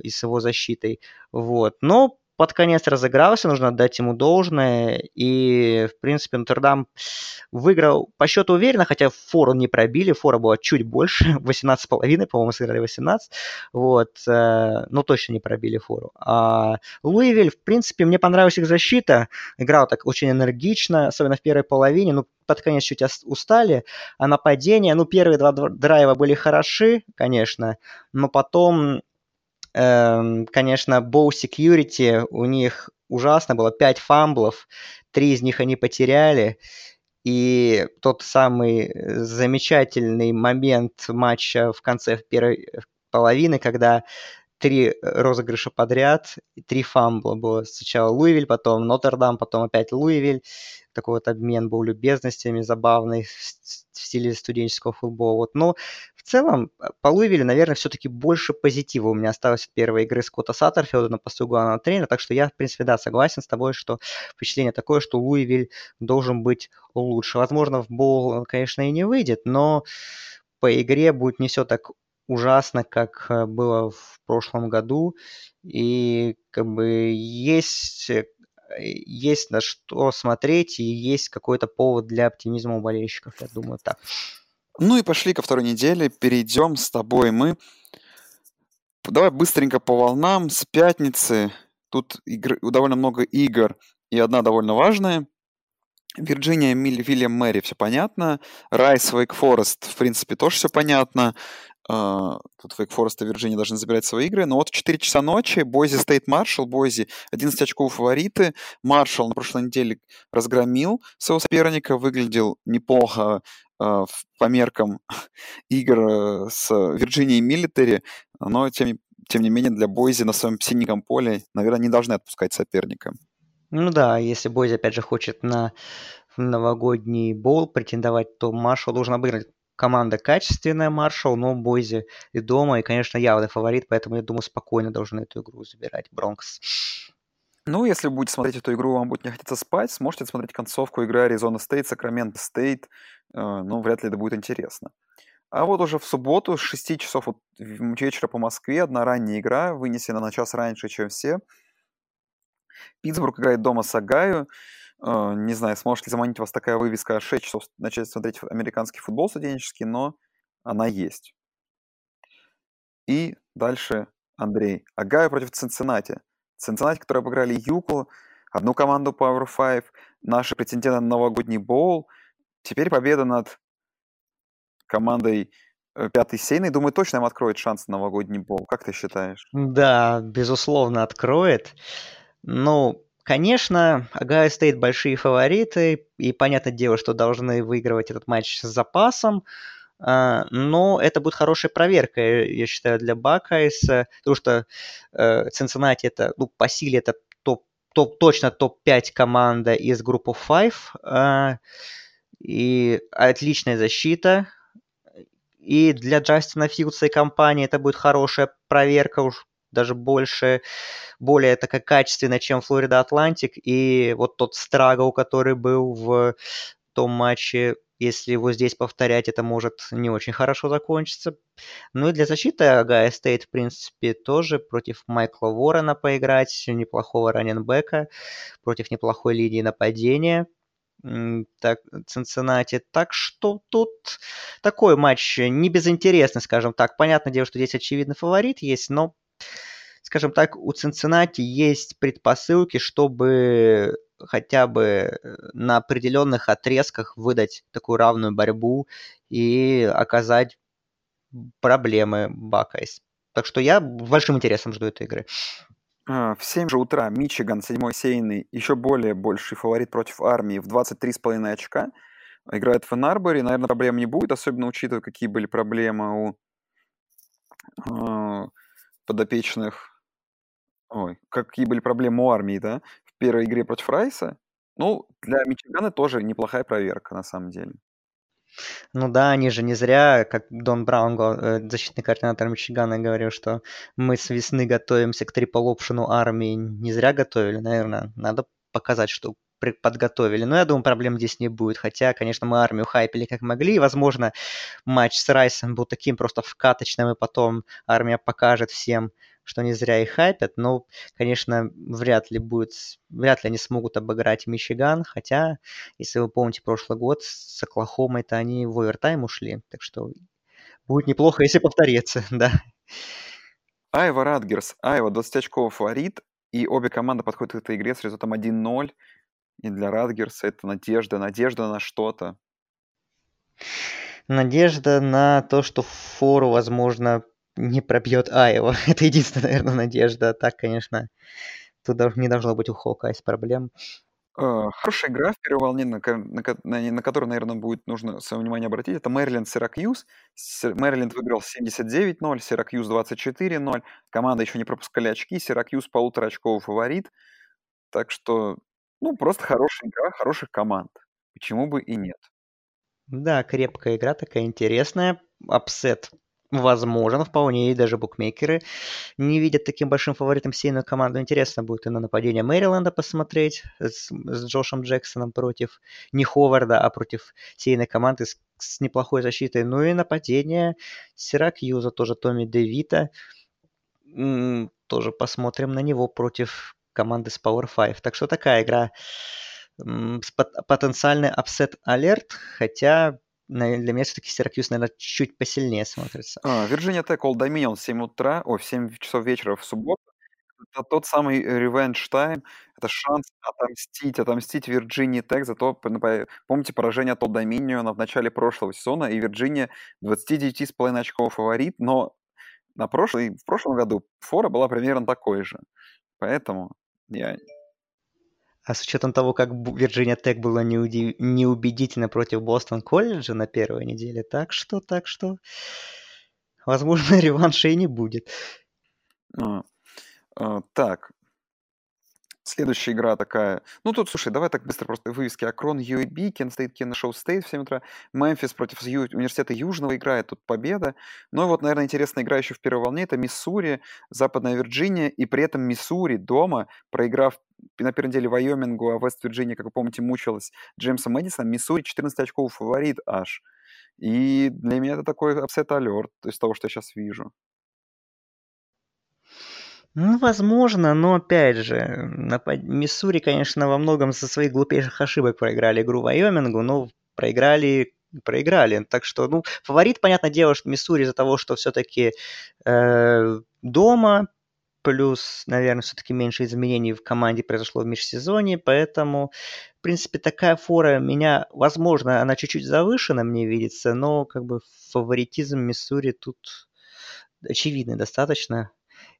и с его защитой. Вот. Но под конец разыгрался, нужно отдать ему должное. И, в принципе, Нотр-Дам выиграл по счету уверенно, хотя фору не пробили, фора была чуть больше, 18,5, по-моему, сыграли 18, вот, э, но точно не пробили фору. А Луивиль, в принципе, мне понравилась их защита, играл так очень энергично, особенно в первой половине, ну, под конец чуть устали, а нападение, ну, первые два драйва были хороши, конечно, но потом конечно, Bow Security у них ужасно было. 5 фамблов, 3 из них они потеряли. И тот самый э, замечательный момент матча в конце первой половины, когда три розыгрыша подряд, три фамбла было. Сначала Луивиль, потом Нотр-Дам, потом опять Луивиль. Такой вот обмен был любезностями забавный в стиле студенческого футбола. Вот. Но в целом, э, по Луивилю, наверное, все-таки больше позитива у меня осталось от первой игры Скотта Саттерфилда на посту главного тренера, так что я, в принципе, да, согласен с тобой, что впечатление такое, что Луивиль должен быть лучше. Возможно, в Боул он, конечно, и не выйдет, но по игре будет не все так ужасно, как э, было в прошлом году, и как бы есть э, есть на что смотреть и есть какой-то повод для оптимизма у болельщиков, я думаю, так. Ну и пошли ко второй неделе. Перейдем с тобой мы. Давай быстренько по волнам. С пятницы. Тут игр... довольно много игр. И одна довольно важная. Вирджиния, Миль, Вильям, Мэри, все понятно. Райс, Вейк Форест, в принципе, тоже все понятно. Э, тут Вейк Форест и Вирджиния должны забирать свои игры. Но вот в 4 часа ночи Бойзи Стейт Маршалл, Бойзи 11 очков фавориты. Маршалл на прошлой неделе разгромил своего соперника, выглядел неплохо а, по меркам игр э, с Virginia Military, но тем, тем не менее для Бойзи на своем синеньком поле, наверное, не должны отпускать соперника. Ну да, если Бойзи, опять же, хочет на новогодний бол претендовать, то Маршал должен обыграть команда качественная, Маршал, но Бойзи и дома, и, конечно, явный фаворит, поэтому, я думаю, спокойно должны эту игру забирать Бронкс. Ну, если будете смотреть эту игру, вам будет не хотеться спать, сможете смотреть концовку игры Arizona State, Sacramento State, э, ну, вряд ли это будет интересно. А вот уже в субботу с 6 часов вечера по Москве одна ранняя игра, вынесена на час раньше, чем все. Питтсбург играет дома с Агаю. Э, не знаю, сможет ли заманить вас такая вывеска 6 часов начать смотреть американский футбол студенческий, но она есть. И дальше Андрей. Агаю против Цинциннати. Цинциннати, которые обыграли Юку, одну команду Power 5, наши претенденты на новогодний боул. Теперь победа над командой э, пятой сеяной, думаю, точно им откроет шанс на новогодний bowl. Как ты считаешь? Да, безусловно, откроет. Ну, конечно, Огайо Стейт большие фавориты, и понятное дело, что должны выигрывать этот матч с запасом, а, но это будет хорошая проверка, я считаю, для Buckeyes, потому что э, Цинциннати это, ну, по силе это топ, топ, точно топ-5 команда из группы 5, а, и отличная защита, и для Джастина Филдса и компании это будет хорошая проверка, уж даже больше, более такая качественная, чем Флорида Атлантик. И вот тот struggle, который был в том матче, если его здесь повторять, это может не очень хорошо закончиться. Ну и для защиты Огайо Стейт, в принципе, тоже против Майкла Уоррена поиграть, неплохого running back а, против неплохой линии нападения так, Цинциннати. Так что тут такой матч не безинтересный, скажем так. Понятное дело, что здесь очевидный фаворит есть, но, скажем так, у Цинциннати есть предпосылки, чтобы хотя бы э, на определенных отрезках выдать такую равную борьбу и оказать проблемы Buckeyes. Так что я большим интересом жду этой игры. А, в 7 же утра Мичиган, седьмой сейный, еще более больший фаворит против армии в 23,5 очка. Играет в Энарборе. Наверное, проблем не будет, особенно учитывая, какие были проблемы у э, подопечных... Ой, какие были проблемы у армии, да, в первой игре против Райса. Ну, для Мичигана тоже неплохая проверка, на самом деле. Ну да, они же не зря, как Дон Браун, э, защитный координатор Мичигана, говорил, что мы с весны готовимся к трипл-опшену армии. Не зря готовили, наверное. Надо показать, что подготовили. Но я думаю, проблем здесь не будет. Хотя, конечно, мы армию хайпили как могли. И, возможно, матч с Райсом был таким просто вкаточным, и потом армия покажет всем, что не зря их хайпят. Но, конечно, вряд ли будет, вряд ли они смогут обыграть Мичиган. Хотя, если вы помните прошлый год, с Оклахомой-то они в овертайм ушли. Так что будет неплохо, если повторится, да. Айва Радгерс. Айва 20 очков фаворит. И обе команды подходят к этой игре с результатом 1-0. И для Радгерса это надежда, надежда на что-то. Надежда на то, что фору, возможно, не пробьет Айва. Это единственная, наверное, надежда. А так, конечно, тут не должно быть у Хокайс проблем. А, хорошая игра в первой волне, на, на, на, на которую, наверное, будет нужно свое внимание обратить. Это Мэриленд Сиракьюз. Мэриленд выиграл 79-0, Сиракьюз 24-0. Команда еще не пропускали очки. Сиракьюз полутора очковый фаворит. Так что ну, просто хорошая игра хороших команд. Почему бы и нет? Да, крепкая игра, такая интересная. Апсет возможен вполне, и даже букмекеры не видят таким большим фаворитом сейную команду. Интересно будет и на нападение Мэриленда посмотреть с, с Джошем Джексоном против не Ховарда, а против сеяной команды с, с неплохой защитой. Ну и нападение Сиракьюза, тоже Томми Девита. Тоже посмотрим на него против команды с Power 5. Так что такая игра потенциальный upset alert, хотя для меня все-таки Сиракьюз, наверное, чуть посильнее смотрится. Virginia Tech Old Dominion в 7 утра, о, в 7 часов вечера в субботу. Это тот самый revenge time, это шанс отомстить, отомстить Вирджинии Тек за то, помните, поражение от Old Dominion в начале прошлого сезона, и Вирджиния 29,5 очков фаворит, но на прошлый, в прошлом году фора была примерно такой же. Поэтому я... А с учетом того, как Вирджиния Тек было неуди... неубедительно против Бостон колледжа на первой неделе, так что, так что, возможно, реванша и не будет. А, а, так, Следующая игра такая. Ну, тут, слушай, давай так быстро просто вывески. Акрон, UAB, Кент Стейт, Кеннесо Стейт в 7 утра. Мемфис против Ю... Университета Южного играет. Тут победа. Ну и вот, наверное, интересная игра еще в первой волне. Это Миссури, Западная Вирджиния. И при этом Миссури дома, проиграв на первой неделе Вайомингу, а Вест-Вирджиния, как вы помните, мучилась Джеймсом Мэдисоном, Миссури 14 очков фаворит аж. И для меня это такой upset alert, то есть того, что я сейчас вижу. Ну, возможно, но опять же, напад... Миссури, конечно, во многом со своих глупейших ошибок проиграли игру Вайомингу, но проиграли проиграли. Так что, ну, фаворит, понятное дело, что Миссури из-за того, что все-таки э, дома, плюс, наверное, все-таки меньше изменений в команде произошло в межсезонье, поэтому, в принципе, такая фора меня, возможно, она чуть-чуть завышена, мне видится, но как бы фаворитизм Миссури тут очевидный достаточно.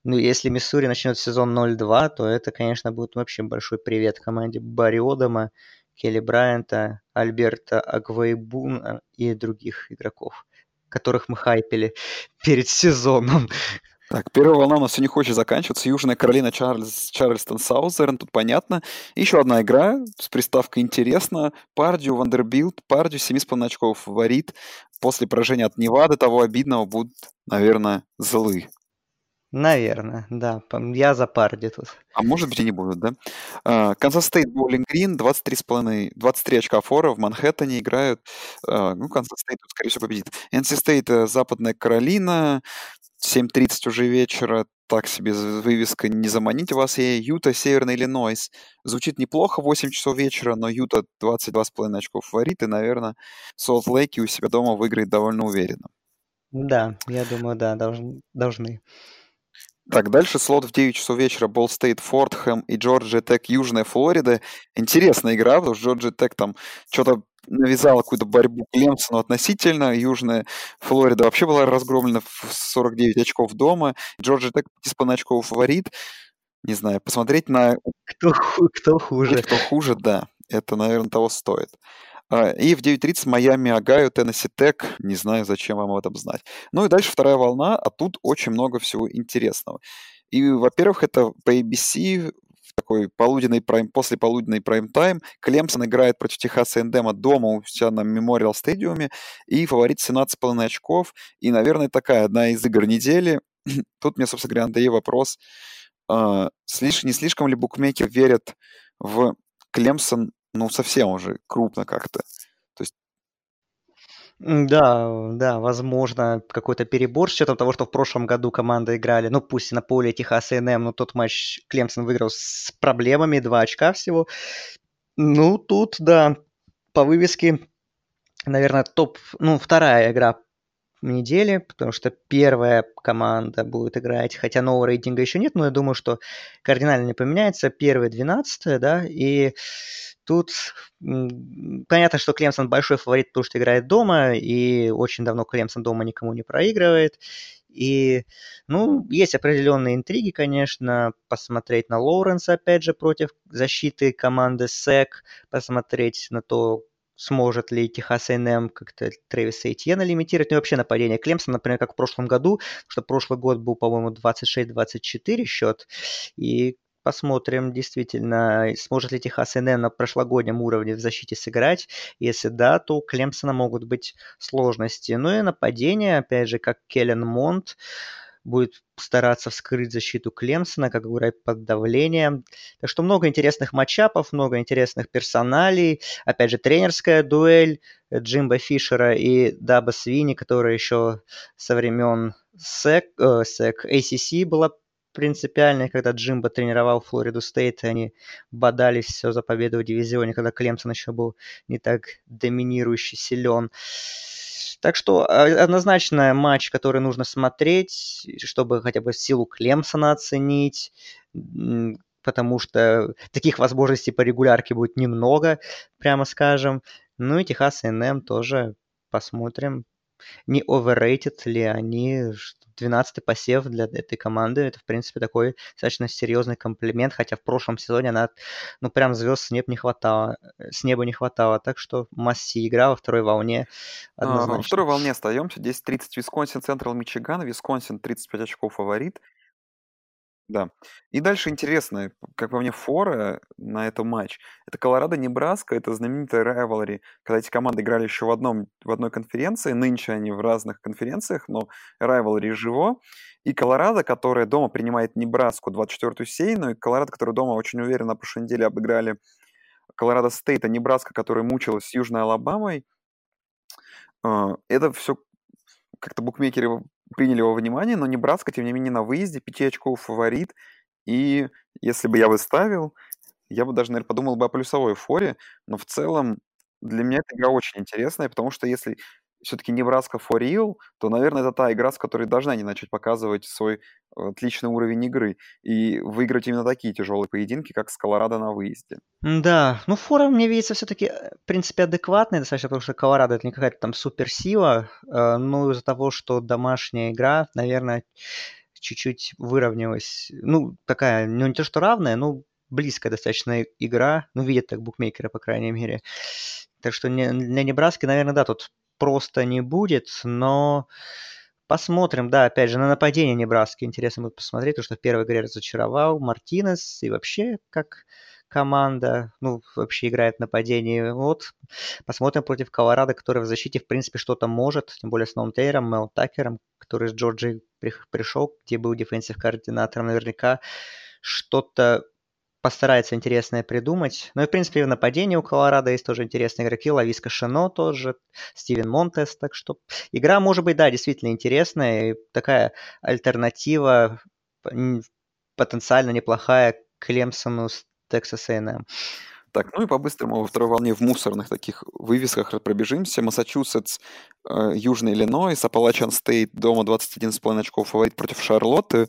Ну, если Миссури начнет сезон 0-2, то это, конечно, будет вообще большой привет команде Барри Одама, Келли Брайанта, Альберта Оквегбунама и других игроков, которых мы хайпели перед сезоном. Так, первая волна у нас все не хочет заканчиваться. Южная Каролина, Чарльз, Чарльстон, Саузерн, тут понятно. Еще одна игра с приставкой «интересно». Пердью, Вандербильт, Пердью 7,5 очков фаворит. После поражения от Невады того обидного будут, наверное, злы. Наверное, да. Я за Пердью тут. А может быть и не будут, да? Канзас Стейт Боулинг Грин, 23,5, 23 очка фора в Манхэттене играют. А, ну, Канзас Стейт тут, скорее всего, победит. NC Стейт, э, Западная Каролина, 7.30 уже вечера, так себе вывеска «Не заманить вас ей». Юта, Северный Иллинойс. Звучит неплохо, 8 часов вечера, но Юта 22,5 очков фаворит, и, наверное, Солт-Лейке у себя дома выиграет довольно уверенно. Да, я думаю, да, должны. Так, дальше слот в 9 часов вечера. Болл Стейт, Фордхэм и Джорджия Тек, Южная Флорида. Интересная игра, потому что Джорджия Тек там что-то навязала какую-то борьбу Клемсону относительно. Южная Флорида вообще была разгромлена в 49 очков дома. Джорджия Тек 5 очков фаворит. Не знаю, посмотреть на... Кто, кто хуже. Кто хуже, да. Это, наверное, того стоит. А, и в 9.30 Майами, Агаю, Теннесси Тек. Не знаю, зачем вам об этом знать. Ну и дальше вторая волна, а тут очень много всего интересного. И, во-первых, это по ABC в такой полуденный прайм, после полуденный прайм-тайм. Клемсон играет против Техаса Эндема дома у себя на Мемориал Стадиуме, и фаворит 17,5 очков. И, наверное, такая одна из игр недели. Тут мне, собственно говоря, Андрей вопрос. А, не слишком ли букмекер верят в Клемсон ну, совсем уже крупно как-то. То есть... Да, да, возможно, какой-то перебор с учетом того, что в прошлом году команды играли, ну, пусть и на поле Техас A&M, но тот матч Клемсон выиграл с проблемами, два очка всего. Ну, тут, да, по вывеске, наверное, топ, ну, вторая игра недели, потому что первая команда будет играть, хотя нового рейтинга еще нет, но я думаю, что кардинально не поменяется. Первая, двенадцатая, да, и Тут понятно, что Клемсон большой фаворит, потому что играет дома, и очень давно Клемсон дома никому не проигрывает. И, ну, есть определенные интриги, конечно, посмотреть на Лоуренса, опять же, против защиты команды СЭК, посмотреть на то, сможет ли Техас A&M как-то Трэвиса Этьена лимитировать, ну и вообще нападение Клемсона, например, как в прошлом году, что прошлый год был, по-моему, 26-24 счет, и Посмотрим, действительно, сможет ли Техас НН на прошлогоднем уровне в защите сыграть. Если да, то у Клемсона могут быть сложности. Ну и нападение, опять же, как Келлен Монт будет стараться вскрыть защиту Клемсона, как играть под давлением. Так что много интересных матчапов, много интересных персоналей. Опять же, тренерская дуэль Джимба Фишера и Даба Свини, которая еще со времен SEC, э, SEC ACC была принципиальной, когда Джимбо тренировал Флориду Стейт, и они бодались все за победу в дивизионе, когда Клемсон еще был не так доминирующий, силен. Так что а, однозначно матч, который нужно смотреть, чтобы хотя бы силу Клемсона оценить, потому что таких возможностей по регулярке будет немного, прямо скажем. Ну и Техас НМ тоже посмотрим, не overrated ли они, 12-й посев для этой команды. Это, в принципе, такой достаточно серьезный комплимент, хотя в прошлом сезоне она, ну, прям звезд с неба не хватало, э, с неба не хватало. Так что масси игра во второй волне однозначно. А, во второй волне остаемся. 10-30 Висконсин, Централ Мичиган. Висконсин 35 очков фаворит. Да. И дальше интересно, как по мне, фора на этом матч. Это Колорадо-Небраска, это знаменитая rivalry, когда эти команды играли еще в, одном, в одной конференции, нынче они в разных конференциях, но rivalry живо. И Колорадо, которая дома принимает Небраску 24-ю сейну, и Колорадо, который дома очень уверенно на прошлой неделе обыграли Колорадо Стейт, а Небраска, которая мучилась с Южной Алабамой. А, это все как-то букмекеры приняли его внимание, но Небраска, тем не менее, на выезде 5 очков фаворит. И если бы я выставил, я бы даже, наверное, подумал бы о плюсовой форе, но в целом для меня эта игра очень интересная, потому что если все-таки Небраска for real, то, наверное, это та игра, с которой должны они начать показывать свой отличный уровень игры и выиграть именно такие тяжелые поединки, как с Колорадо на выезде. Да, ну фора мне видится все-таки, в принципе, адекватной достаточно, потому что Колорадо это не какая-то там суперсила, э, но из-за того, что домашняя игра, наверное, чуть-чуть выровнялась. Ну, такая, ну не то что равная, но близкая достаточно игра, ну, видят так букмекеры, по крайней мере. Так что для Небраски, наверное, да, тут просто не будет, но посмотрим, да, опять же, на нападение Небраски интересно будет посмотреть, потому что в первой игре разочаровал Мартинес и вообще как команда, ну, вообще играет в нападении. Вот, посмотрим против Колорадо, который в защите, в принципе, что-то может, тем более с новым Тейром, Мел Такером, который с Джорджи пришел, где был дефенсив координатором, наверняка что-то постарается интересное придумать. Ну и, в принципе, в нападении у Колорадо есть тоже интересные игроки. Лависка Шино тоже, Стивен Монтес. Так что игра может быть, да, действительно интересная. И такая альтернатива потенциально неплохая Клемсону с Texas A&M. Так, ну и по-быстрому во второй волне в мусорных таких вывесках пробежимся. Массачусетс, э, Южный Иллинойс, Апалачан Стейт дома 21,5 очков фаворит против Шарлотты.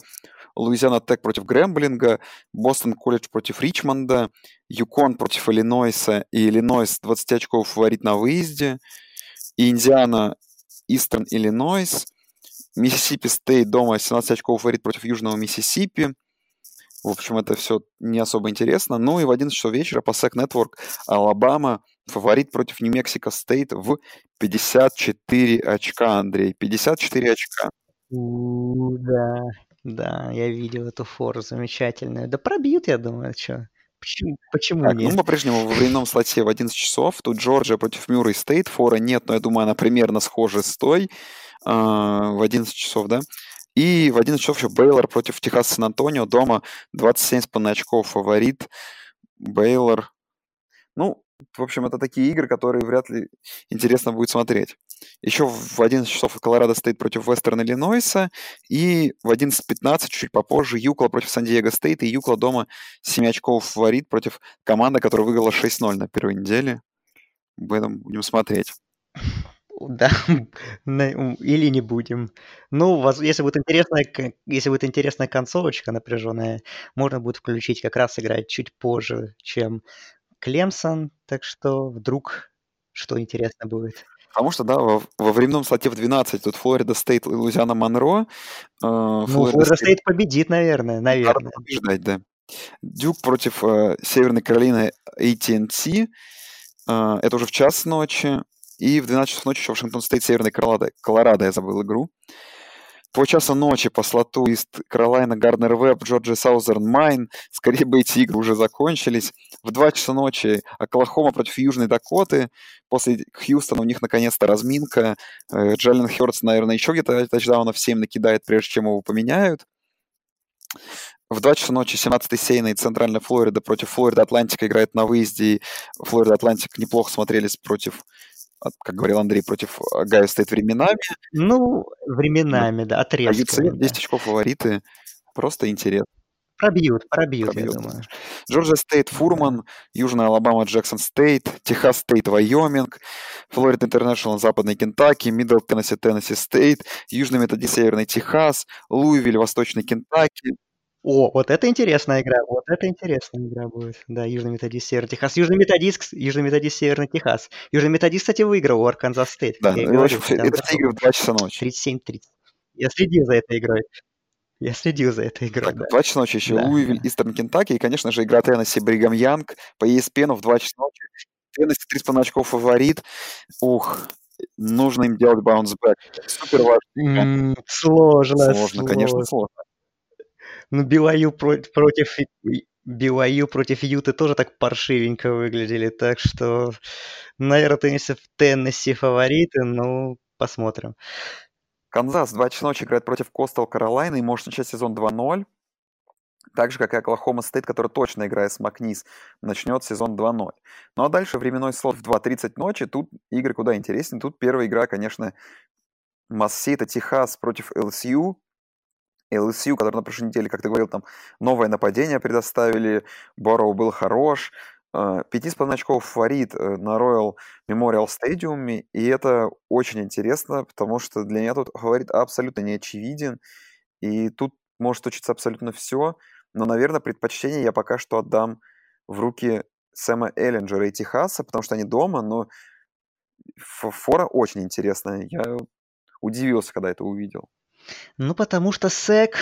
Луизиана Тек против Грэмблинга, Бостон колледж против Ричмонда, Юкон против Иллинойса и Иллинойс 20 очков фаворит на выезде, и Индиана Истерн Иллинойс, Миссисипи Стейт дома 17 очков фаворит против Южного Миссисипи. В общем, это все не особо интересно. Ну и в 11 часов вечера по SEC Network Алабама фаворит против Нью-Мексико Стейт в 54 очка, Андрей. 54 очка. да, да, я видел эту фору замечательную. Да пробьют, я думаю, что. Почему, почему так, нет? Ну, по-прежнему во временном слоте в 11 часов. Тут Джорджия против Мюррей Стейт. Фора нет, но я думаю, она примерно схожа с той. Э, в 11 часов, да. И в 11 часов еще Бейлор против Техас Сан-Антонио. Дома 27,5 очков фаворит. Бейлор. Ну, в общем, это такие игры, которые вряд ли интересно будет смотреть. Еще в 11 часов Колорадо стоит против Вестерн Иллинойса. И в 11.15, чуть попозже, Юкла против Сан-Диего Стейт. И Юкла дома 7 очков фаворит против команды, которая выиграла 6-0 на первой неделе. Об этом будем смотреть. Да, или не будем. Ну, если будет интересная, если будет интересная концовочка напряженная, можно будет включить как раз играть чуть позже, чем Клемсон, так что вдруг что интересно будет. Потому что, да, во, во временном слоте в 12 тут Флорида Стейт и Луизиана Монро. Э, ну, Флорида Стейт победит, наверное, наверное. Надо побеждать, да. Дюк против э, Северной Каролины A&T. Э, это уже в час ночи. И в 12 часов ночи еще Вашингтон Стейт, Северная Колорадо. Колорадо, я забыл игру. По часу ночи по слоту Ист Каролайна, Гарнер Веб, Джорджия Саузерн Майн. Скорее бы эти игры уже закончились. В 2 часа ночи Оклахома против Южной Дакоты. После Хьюстона у них наконец-то разминка. Э, Джален Хёртс, наверное, еще где-то тачдаунов 7 накидает, прежде чем его поменяют. В 2 часа ночи 17-й сеяный Центральная Флорида против Флорида Атлантика играет на выезде. Флорида Атлантик неплохо смотрелись против как говорил Андрей, против Огайо Стейт временами. Ну, временами, да, отрезками. А UCF 10 очков фавориты. Просто интересно. Пробьют, пробьют, пробьют, я думаю. Джорджия Стейт, Фурман, Южная Алабама, Джексон Стейт, Техас Стейт, Вайоминг, Флорида Интернешнл, Западный Кентаки, Мидл Теннесси, Теннесси Стейт, Южный Методист, Северный Техас, Луивиль, Восточный Кентаки, о, вот это интересная игра, вот это интересная игра будет. Да, Южный Методист, Северный Техас. Южный Методист, Южный Методист, Северный Техас. Южный Методист, кстати, выиграл у Арканзас Стейт. Да, я говорю, это игры в 2 часа ночи. 37-30. Я следил за этой игрой. Я следил за этой игрой. Так, да. 2 часа ночи еще да. Луивиль, Истерн Кентаки, и, конечно же, игра Теннесси Бригам Янг по ESPN в 2 часа ночи. Теннесси 3,5 очков фаворит. Ух, нужно им делать баунсбэк. Супер важно. Сложно, сложно. Сложно, конечно, сложно. Ну, BYU против BYU против Юты тоже так паршивенько выглядели, так что, наверное, Теннесси Теннесси фавориты, ну, посмотрим. Канзас 2 часа ночи играет против Коастал Каролайна и может начать сезон 2-0. Так же, как и Оклахома Стейт, который точно играет с Макнис, начнет сезон 2-0. Ну а дальше временной слот в 2.30 ночи. Тут игры куда интереснее. Тут первая игра, конечно, must see, это Техас против ЛСЮ. LSU, который на прошлой неделе, как ты говорил, там новое нападение предоставили, Борроу был хорош, а, пяти с очков фаворит э, на Royal Memorial Stadium, и это очень интересно, потому что для меня тут фаворит абсолютно не очевиден, и тут может случиться абсолютно все, но, наверное, предпочтение я пока что отдам в руки Сэма Эллинджера и Техаса, потому что они дома, но фора очень интересная. Я удивился, когда это увидел. Ну, потому что СЭК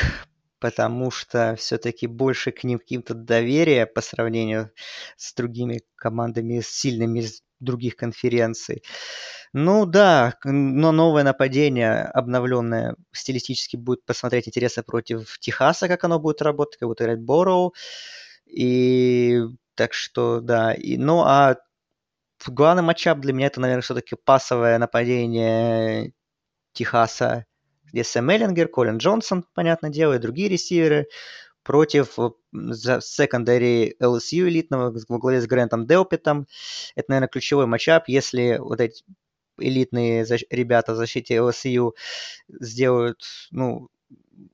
потому что все-таки больше к ним каким-то доверия по сравнению с другими командами, сильными из других конференций. Ну да, но новое нападение, обновленное стилистически будет посмотреть интересно против Техаса, как оно будет работать, как будет играть Борроу. И так что да. И, ну а главный матчап для меня это, наверное, все-таки пасовое нападение Техаса где Сэм Эллингер, Колин Джонсон, понятное дело, и другие ресиверы против секондари LSU элитного во главе с Грантом Делпитом. Это, наверное, ключевой матчап, если вот эти элитные ребята в защите LSU сделают, ну,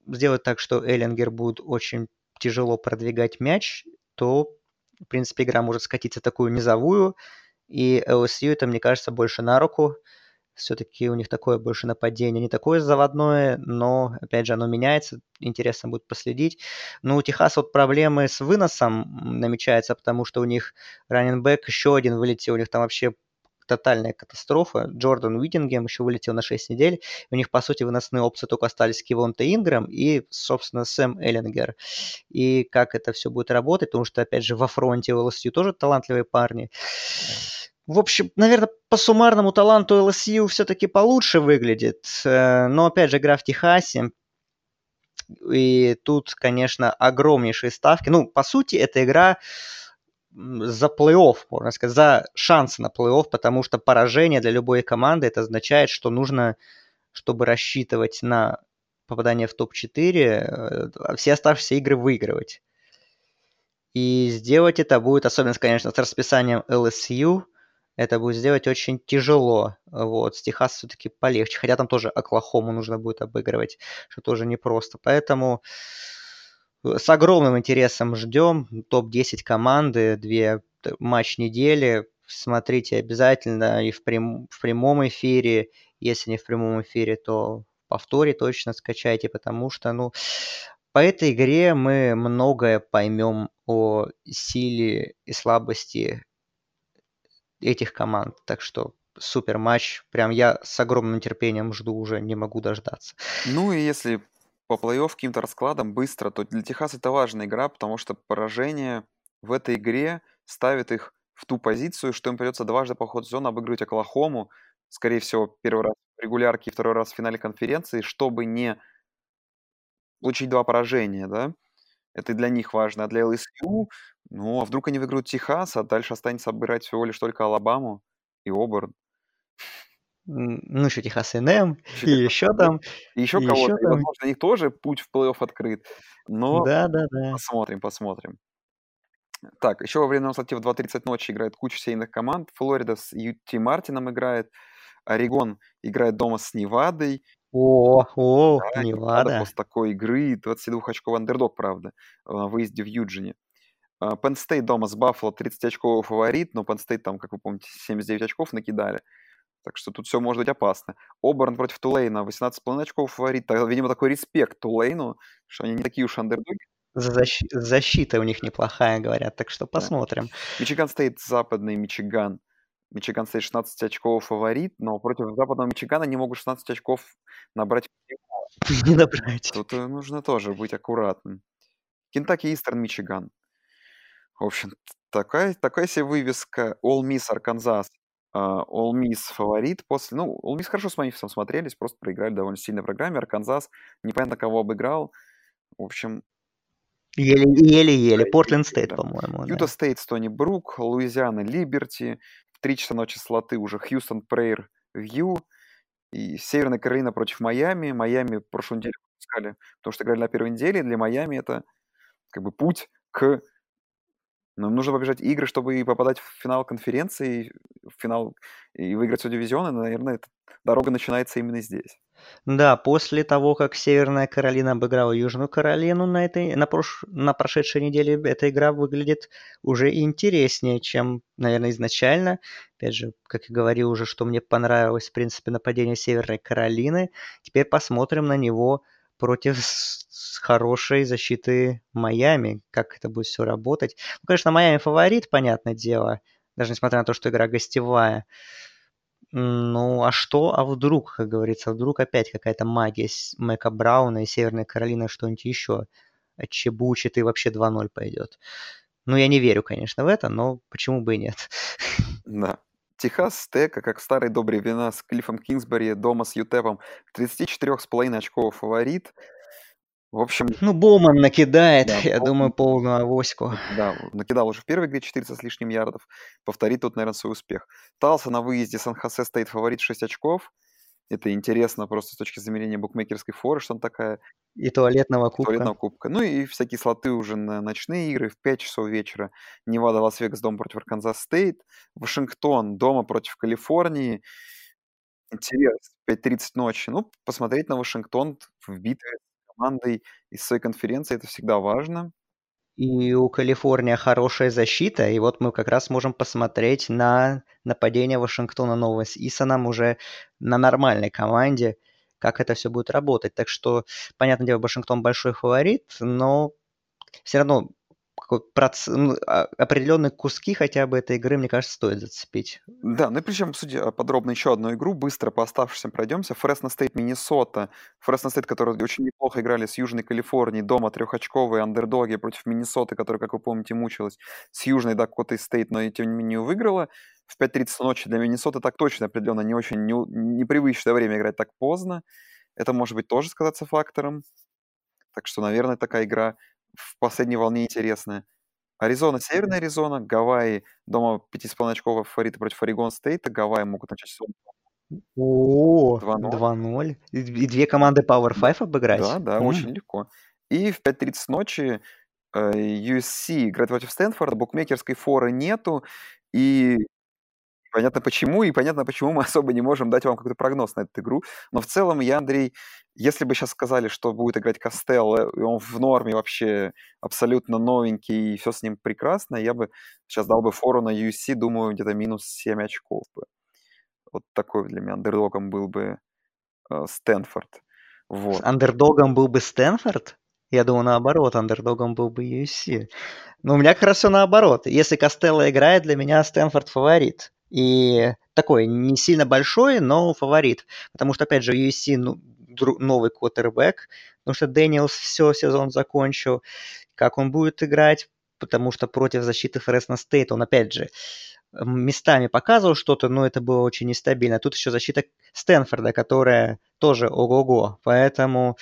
сделают так, что Эллингер будет очень тяжело продвигать мяч, то, в принципе, игра может скатиться такую низовую, и LSU это, мне кажется, больше на руку все-таки у них такое больше нападение, не такое заводное, но, опять же, оно меняется, интересно будет последить. Ну, у Техаса вот проблемы с выносом намечаются, потому что у них раненбэк еще один вылетел, у них там вообще тотальная катастрофа. Джордан Уитингем еще вылетел на 6 недель. У них, по сути, выносные опции только остались Кивонта Инграм и, собственно, Сэм Эллингер. И как это все будет работать, потому что, опять же, во фронте у LSU тоже талантливые парни. В общем, наверное, по суммарному таланту LSU все-таки получше выглядит. Э, но, опять же, игра в Техасе. И тут, конечно, огромнейшие ставки. Ну, по сути, эта игра за плей-офф, можно сказать, за шанс на плей-офф, потому что поражение для любой команды это означает, что нужно, чтобы рассчитывать на попадание в топ-4, э, все оставшиеся игры выигрывать. И сделать это будет, особенно, конечно, с расписанием LSU – это будет сделать очень тяжело. Вот, с Техас все-таки полегче. Хотя там тоже Оклахому нужно будет обыгрывать, что тоже непросто. Поэтому э, с огромным интересом ждем топ-10 команды, две матч недели. Смотрите обязательно и в, прям, в прямом эфире. Если не в прямом эфире, то повторе точно скачайте, потому что, ну, по этой игре мы многое поймем о силе и слабости этих команд. Так что супер матч. Прям я с огромным терпением жду уже, не могу дождаться. Ну и если по плей-офф каким-то раскладам быстро, то для Техаса это важная игра, потому что поражение в этой игре ставит их в ту позицию, что им придется дважды по ходу сезона обыгрывать Оклахому, скорее всего, первый раз в регулярке и второй раз в финале конференции, чтобы не получить два поражения, да? Это для них важно. А для LSU, ну, а вдруг они выиграют Техас, а дальше останется обыграть всего лишь только Алабаму и Оберн. Ну, еще Техас НМ, и еще там. И еще кого-то. И, возможно, у них тоже путь в плей-офф открыт. Но да, да, да. посмотрим, посмотрим. Так, еще во время статьи в 2.30 ночи играет куча сейных команд. Флорида с Юти Мартином играет. Орегон играет дома с Невадой. О, о, да, Невада. После такой игры 22 очков андердог, правда, на выезде в Юджине. Penn State дома с Баффало 30 очков фаворит, но Penn State там, как вы помните, 79 очков накидали. Так что тут все может быть опасно. Оберн против Тулейна 18,5 очков фаворит. Видимо, такой респект Тулейну, что они не такие уж андердоги. Защ... Защита у них неплохая, говорят, так что посмотрим. Мичиган стоит западный Мичиган. Мичиган стоит 16 очков фаворит, но против западного Мичигана не могут 16 очков набрать. Не набрать. Тут э, нужно тоже быть аккуратным. Кентаки Истерн Мичиган. В общем, такая, такая себе вывеска Ole Miss Арканзас. Uh, Ole Miss фаворит после... Ну, Ole Miss хорошо с Мемфисом смотрелись, просто проиграли довольно сильной программе. Арканзас непонятно кого обыграл. В общем... Еле-еле. Портленд Стейт, по-моему. Юта Стейт, Стони Брук, Луизиана Либерти. В 3 часа ночи слоты уже Хьюстон Прейри Вью. И Северная Каролина против Майами. Майами прошлую неделю пропускали, потому что играли на первой неделе. Для Майами это как бы путь к Нам нужно побежать игры, чтобы попадать в финал конференции, в финал и выиграть все дивизионы. Наверное, эта дорога начинается именно здесь. Да, после того, как Северная Каролина обыграла Южную Каролину на, этой, на, прош... на прошедшей неделе, эта игра выглядит уже интереснее, чем, наверное, изначально. Опять же, как я говорил уже, что мне понравилось, в принципе, нападение Северной Каролины. Теперь посмотрим на него против хорошей защиты Майами, как это будет все работать. Ну, конечно, Майами фаворит, понятное дело, даже несмотря на то, что игра гостевая. Ну, а что, а вдруг, как говорится, вдруг опять какая-то магия Мэка Брауна и Северной Каролины что-нибудь еще отчебучит и вообще 2-0 пойдет. Ну, я не верю, конечно, в это, но почему бы и нет. Да. Техас Стека, как старый добрый вина с Клиффом Кингсбери, дома с Ютепом, 34,5 очков фаворит. В общем... Ну, Боуман накидает, Да, я Боуман. думаю, полную авоську. Да, накидал уже в первой игре 400 с лишним ярдов. Повторит тут, наверное, свой успех. Талса на выезде Сан-Хосе стоит фаворит 6 очков. Это интересно просто с точки зрения букмекерской форы, что он такая И туалетного кубка. туалетного кубка. Ну и всякие слоты уже на ночные игры в 5 часов вечера. Невада, Лас-Вегас, дома против Арканзас Стейт. Вашингтон, дома против Калифорнии. Интерес, 5.30 ночи. Ну, посмотреть на Вашингтон в битве с командой из своей конференции, это всегда важно. И у Калифорнии хорошая защита, и вот мы как раз можем посмотреть на нападение Вашингтона нового с Исоном уже на нормальной команде, как это все будет работать. Так что, понятное дело, Вашингтон большой фаворит, но все равно проц- ну, а- определенные куски хотя бы этой игры, мне кажется, стоит зацепить. Да, ну и причем, обсудим подробно еще одну игру, быстро по оставшимся пройдемся. Фресно Стейт, Миннесота. Фресно Стейт, которые очень неплохо играли с Южной Калифорнией, дома трехочковые андердоги против Миннесоты, которая, как вы помните, мучилась с Южной Дакотой Стейт, но и тем не менее выиграла. В 5.30 ночи для Миннесоты так точно определенно не очень не, непривычное время играть так поздно. Это может быть тоже сказаться фактором. Так что, наверное, такая игра в последней волне интересная. Аризона, Северная Аризона, Гавайи, дома 5,5 очковых фавориты против Орегон Стейта. Гавайи могут начать сезон. О, 2:0. 2-0. И и две команды Power 5 обыграть? Да, да, М. очень легко. И в 5.30 ночи э, USC играет против Стэнфорда, букмекерской форы нету, и понятно почему, и понятно почему мы особо не можем дать вам какой-то прогноз на эту игру. Но в целом я, Андрей, если бы сейчас сказали, что будет играть Костелло, и он в норме вообще абсолютно новенький, и все с ним прекрасно, я бы сейчас дал бы фору на USC, думаю, где-то минус 7 очков бы. Вот такой для меня андердогом был бы э, Стэнфорд. Вот. Андердогом был бы Стэнфорд? Я думаю, наоборот, андердогом был бы USC. Но у меня как раз все наоборот. Если Костелло играет, для меня Стэнфорд фаворит. И такой не сильно большой, но фаворит. Потому что, опять же, USC ну, новый квотербек, потому что Дэниелс все сезон закончил. Как он будет играть? Потому что против защиты Фресно Стейт он, опять же, местами показывал что-то, но это было очень нестабильно. Тут еще защита Стэнфорда, которая тоже ого-го. Поэтому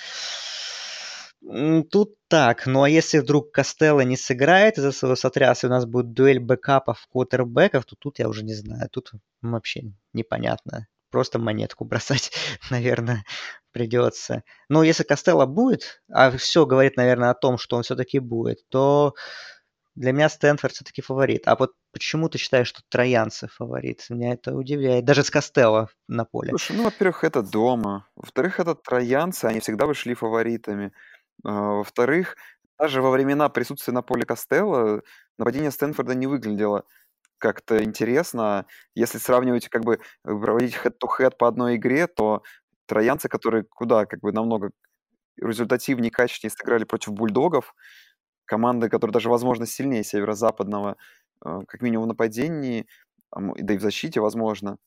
тут так. Ну а если вдруг Костелло не сыграет из-за своего сотряса, и у нас будет дуэль бэкапов, квотербеков, то тут я уже не знаю. Тут вообще непонятно. Просто монетку бросать, наверное, придется. Но если Костелло будет, а все говорит, наверное, о том, что он все-таки будет, то для меня Стэнфорд все-таки фаворит. А вот почему ты считаешь, что троянцы фаворит? Меня это удивляет. Даже с Костелло на поле. Слушай, ну, во-первых, это дома. Во-вторых, это троянцы, они всегда вышли фаворитами. А, Во-вторых, даже во времена присутствия на поле Костелло нападение Стэнфорда не выглядело как-то интересно. Если сравнивать, как бы, проводить head-to-head по одной игре, то троянцы, которые куда, как бы, намного результативнее качественнее сыграли против бульдогов, команды, которые даже, возможно, сильнее северо-западного, э, как минимум в нападении, да и в защите, возможно.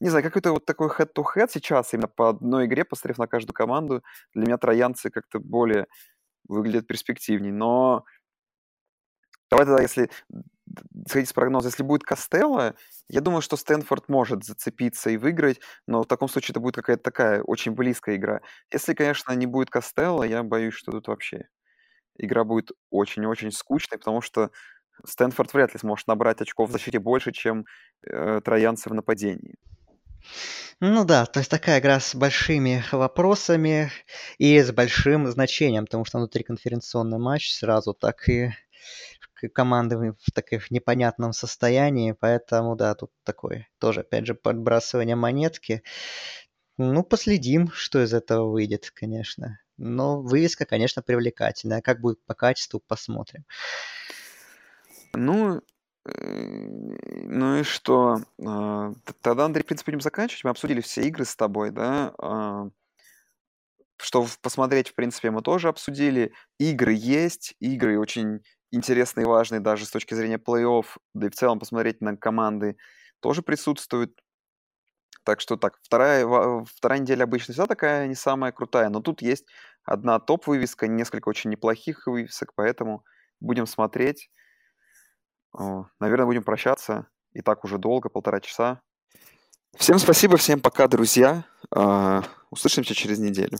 Не знаю, какой-то вот такой head-to-head сейчас, именно по одной игре, посмотрев на каждую команду, для меня троянцы как-то более выглядят перспективней. Но давай тогда, если сходить с прогноза, если будет Костелло, я думаю, что Стэнфорд может зацепиться и выиграть, но в таком случае это будет какая-то такая очень близкая игра. Если, конечно, не будет Костелло, я боюсь, что тут вообще игра будет очень-очень скучной, потому что Стэнфорд вряд ли сможет набрать очков в защите больше, чем э, троянцы в нападении. Ну да, то есть такая игра с большими вопросами и с большим значением, потому что внутриконференционный матч сразу так и команды в таких непонятном состоянии, поэтому, да, тут такое тоже, опять же, подбрасывание монетки. Ну, последим, что из этого выйдет, конечно. Но вывеска, конечно, привлекательная. Как будет по качеству, посмотрим. Ну, ну и что? А, тогда, Андрей, в принципе, будем заканчивать. Мы обсудили все игры с тобой, да? А, что посмотреть, в принципе, мы тоже обсудили. Игры есть, игры очень интересные и важные даже с точки зрения плей-офф, да и в целом посмотреть на команды тоже присутствуют. Так что так, вторая, вторая неделя обычно всегда такая не самая крутая, но тут есть одна топ-вывеска, несколько очень неплохих вывесок, поэтому будем смотреть. Наверное, будем прощаться. И так уже долго, полтора часа. Всем спасибо, всем пока, друзья. А, услышимся через неделю.